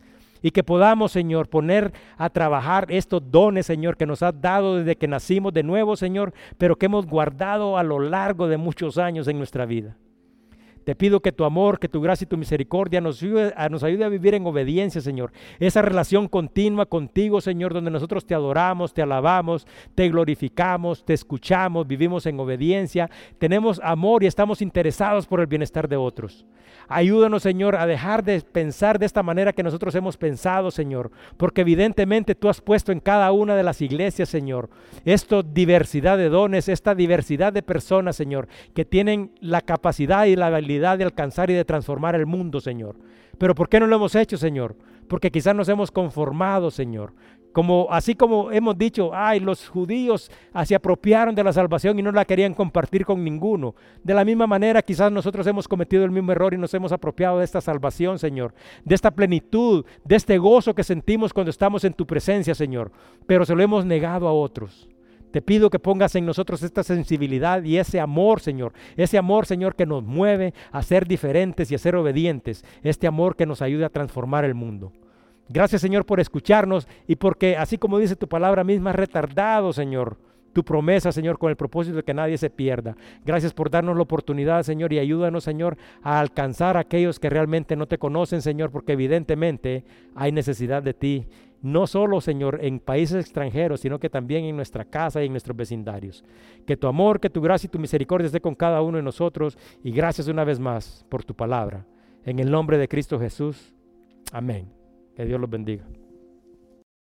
y que podamos, Señor, poner a trabajar estos dones, Señor, que nos has dado desde que nacimos de nuevo, Señor, pero que hemos guardado a lo largo de muchos años en nuestra vida. Te pido que tu amor, que tu gracia y tu misericordia nos ayude, a, nos ayude a vivir en obediencia, Señor. Esa relación continua contigo, Señor, donde nosotros te adoramos, te alabamos, te glorificamos, te escuchamos, vivimos en obediencia, tenemos amor y estamos interesados por el bienestar de otros. Ayúdanos, Señor, a dejar de pensar de esta manera que nosotros hemos pensado, Señor, porque evidentemente tú has puesto en cada una de las iglesias, Señor, esta diversidad de dones, esta diversidad de personas, Señor, que tienen la capacidad y la de alcanzar y de transformar el mundo, Señor. Pero ¿por qué no lo hemos hecho, Señor? Porque quizás nos hemos conformado, Señor. Como, así como hemos dicho, ay, los judíos se apropiaron de la salvación y no la querían compartir con ninguno. De la misma manera, quizás nosotros hemos cometido el mismo error y nos hemos apropiado de esta salvación, Señor, de esta plenitud, de este gozo que sentimos cuando estamos en tu presencia, Señor, pero se lo hemos negado a otros. Te pido que pongas en nosotros esta sensibilidad y ese amor, Señor. Ese amor, Señor, que nos mueve a ser diferentes y a ser obedientes. Este amor que nos ayuda a transformar el mundo. Gracias Señor por escucharnos y porque así como dice tu palabra misma, retardado Señor tu promesa Señor con el propósito de que nadie se pierda. Gracias por darnos la oportunidad Señor y ayúdanos Señor a alcanzar a aquellos que realmente no te conocen Señor porque evidentemente hay necesidad de ti. No solo Señor en países extranjeros sino que también en nuestra casa y en nuestros vecindarios. Que tu amor, que tu gracia y tu misericordia esté con cada uno de nosotros y gracias una vez más por tu palabra. En el nombre de Cristo Jesús. Amén. Que Dios los bendiga.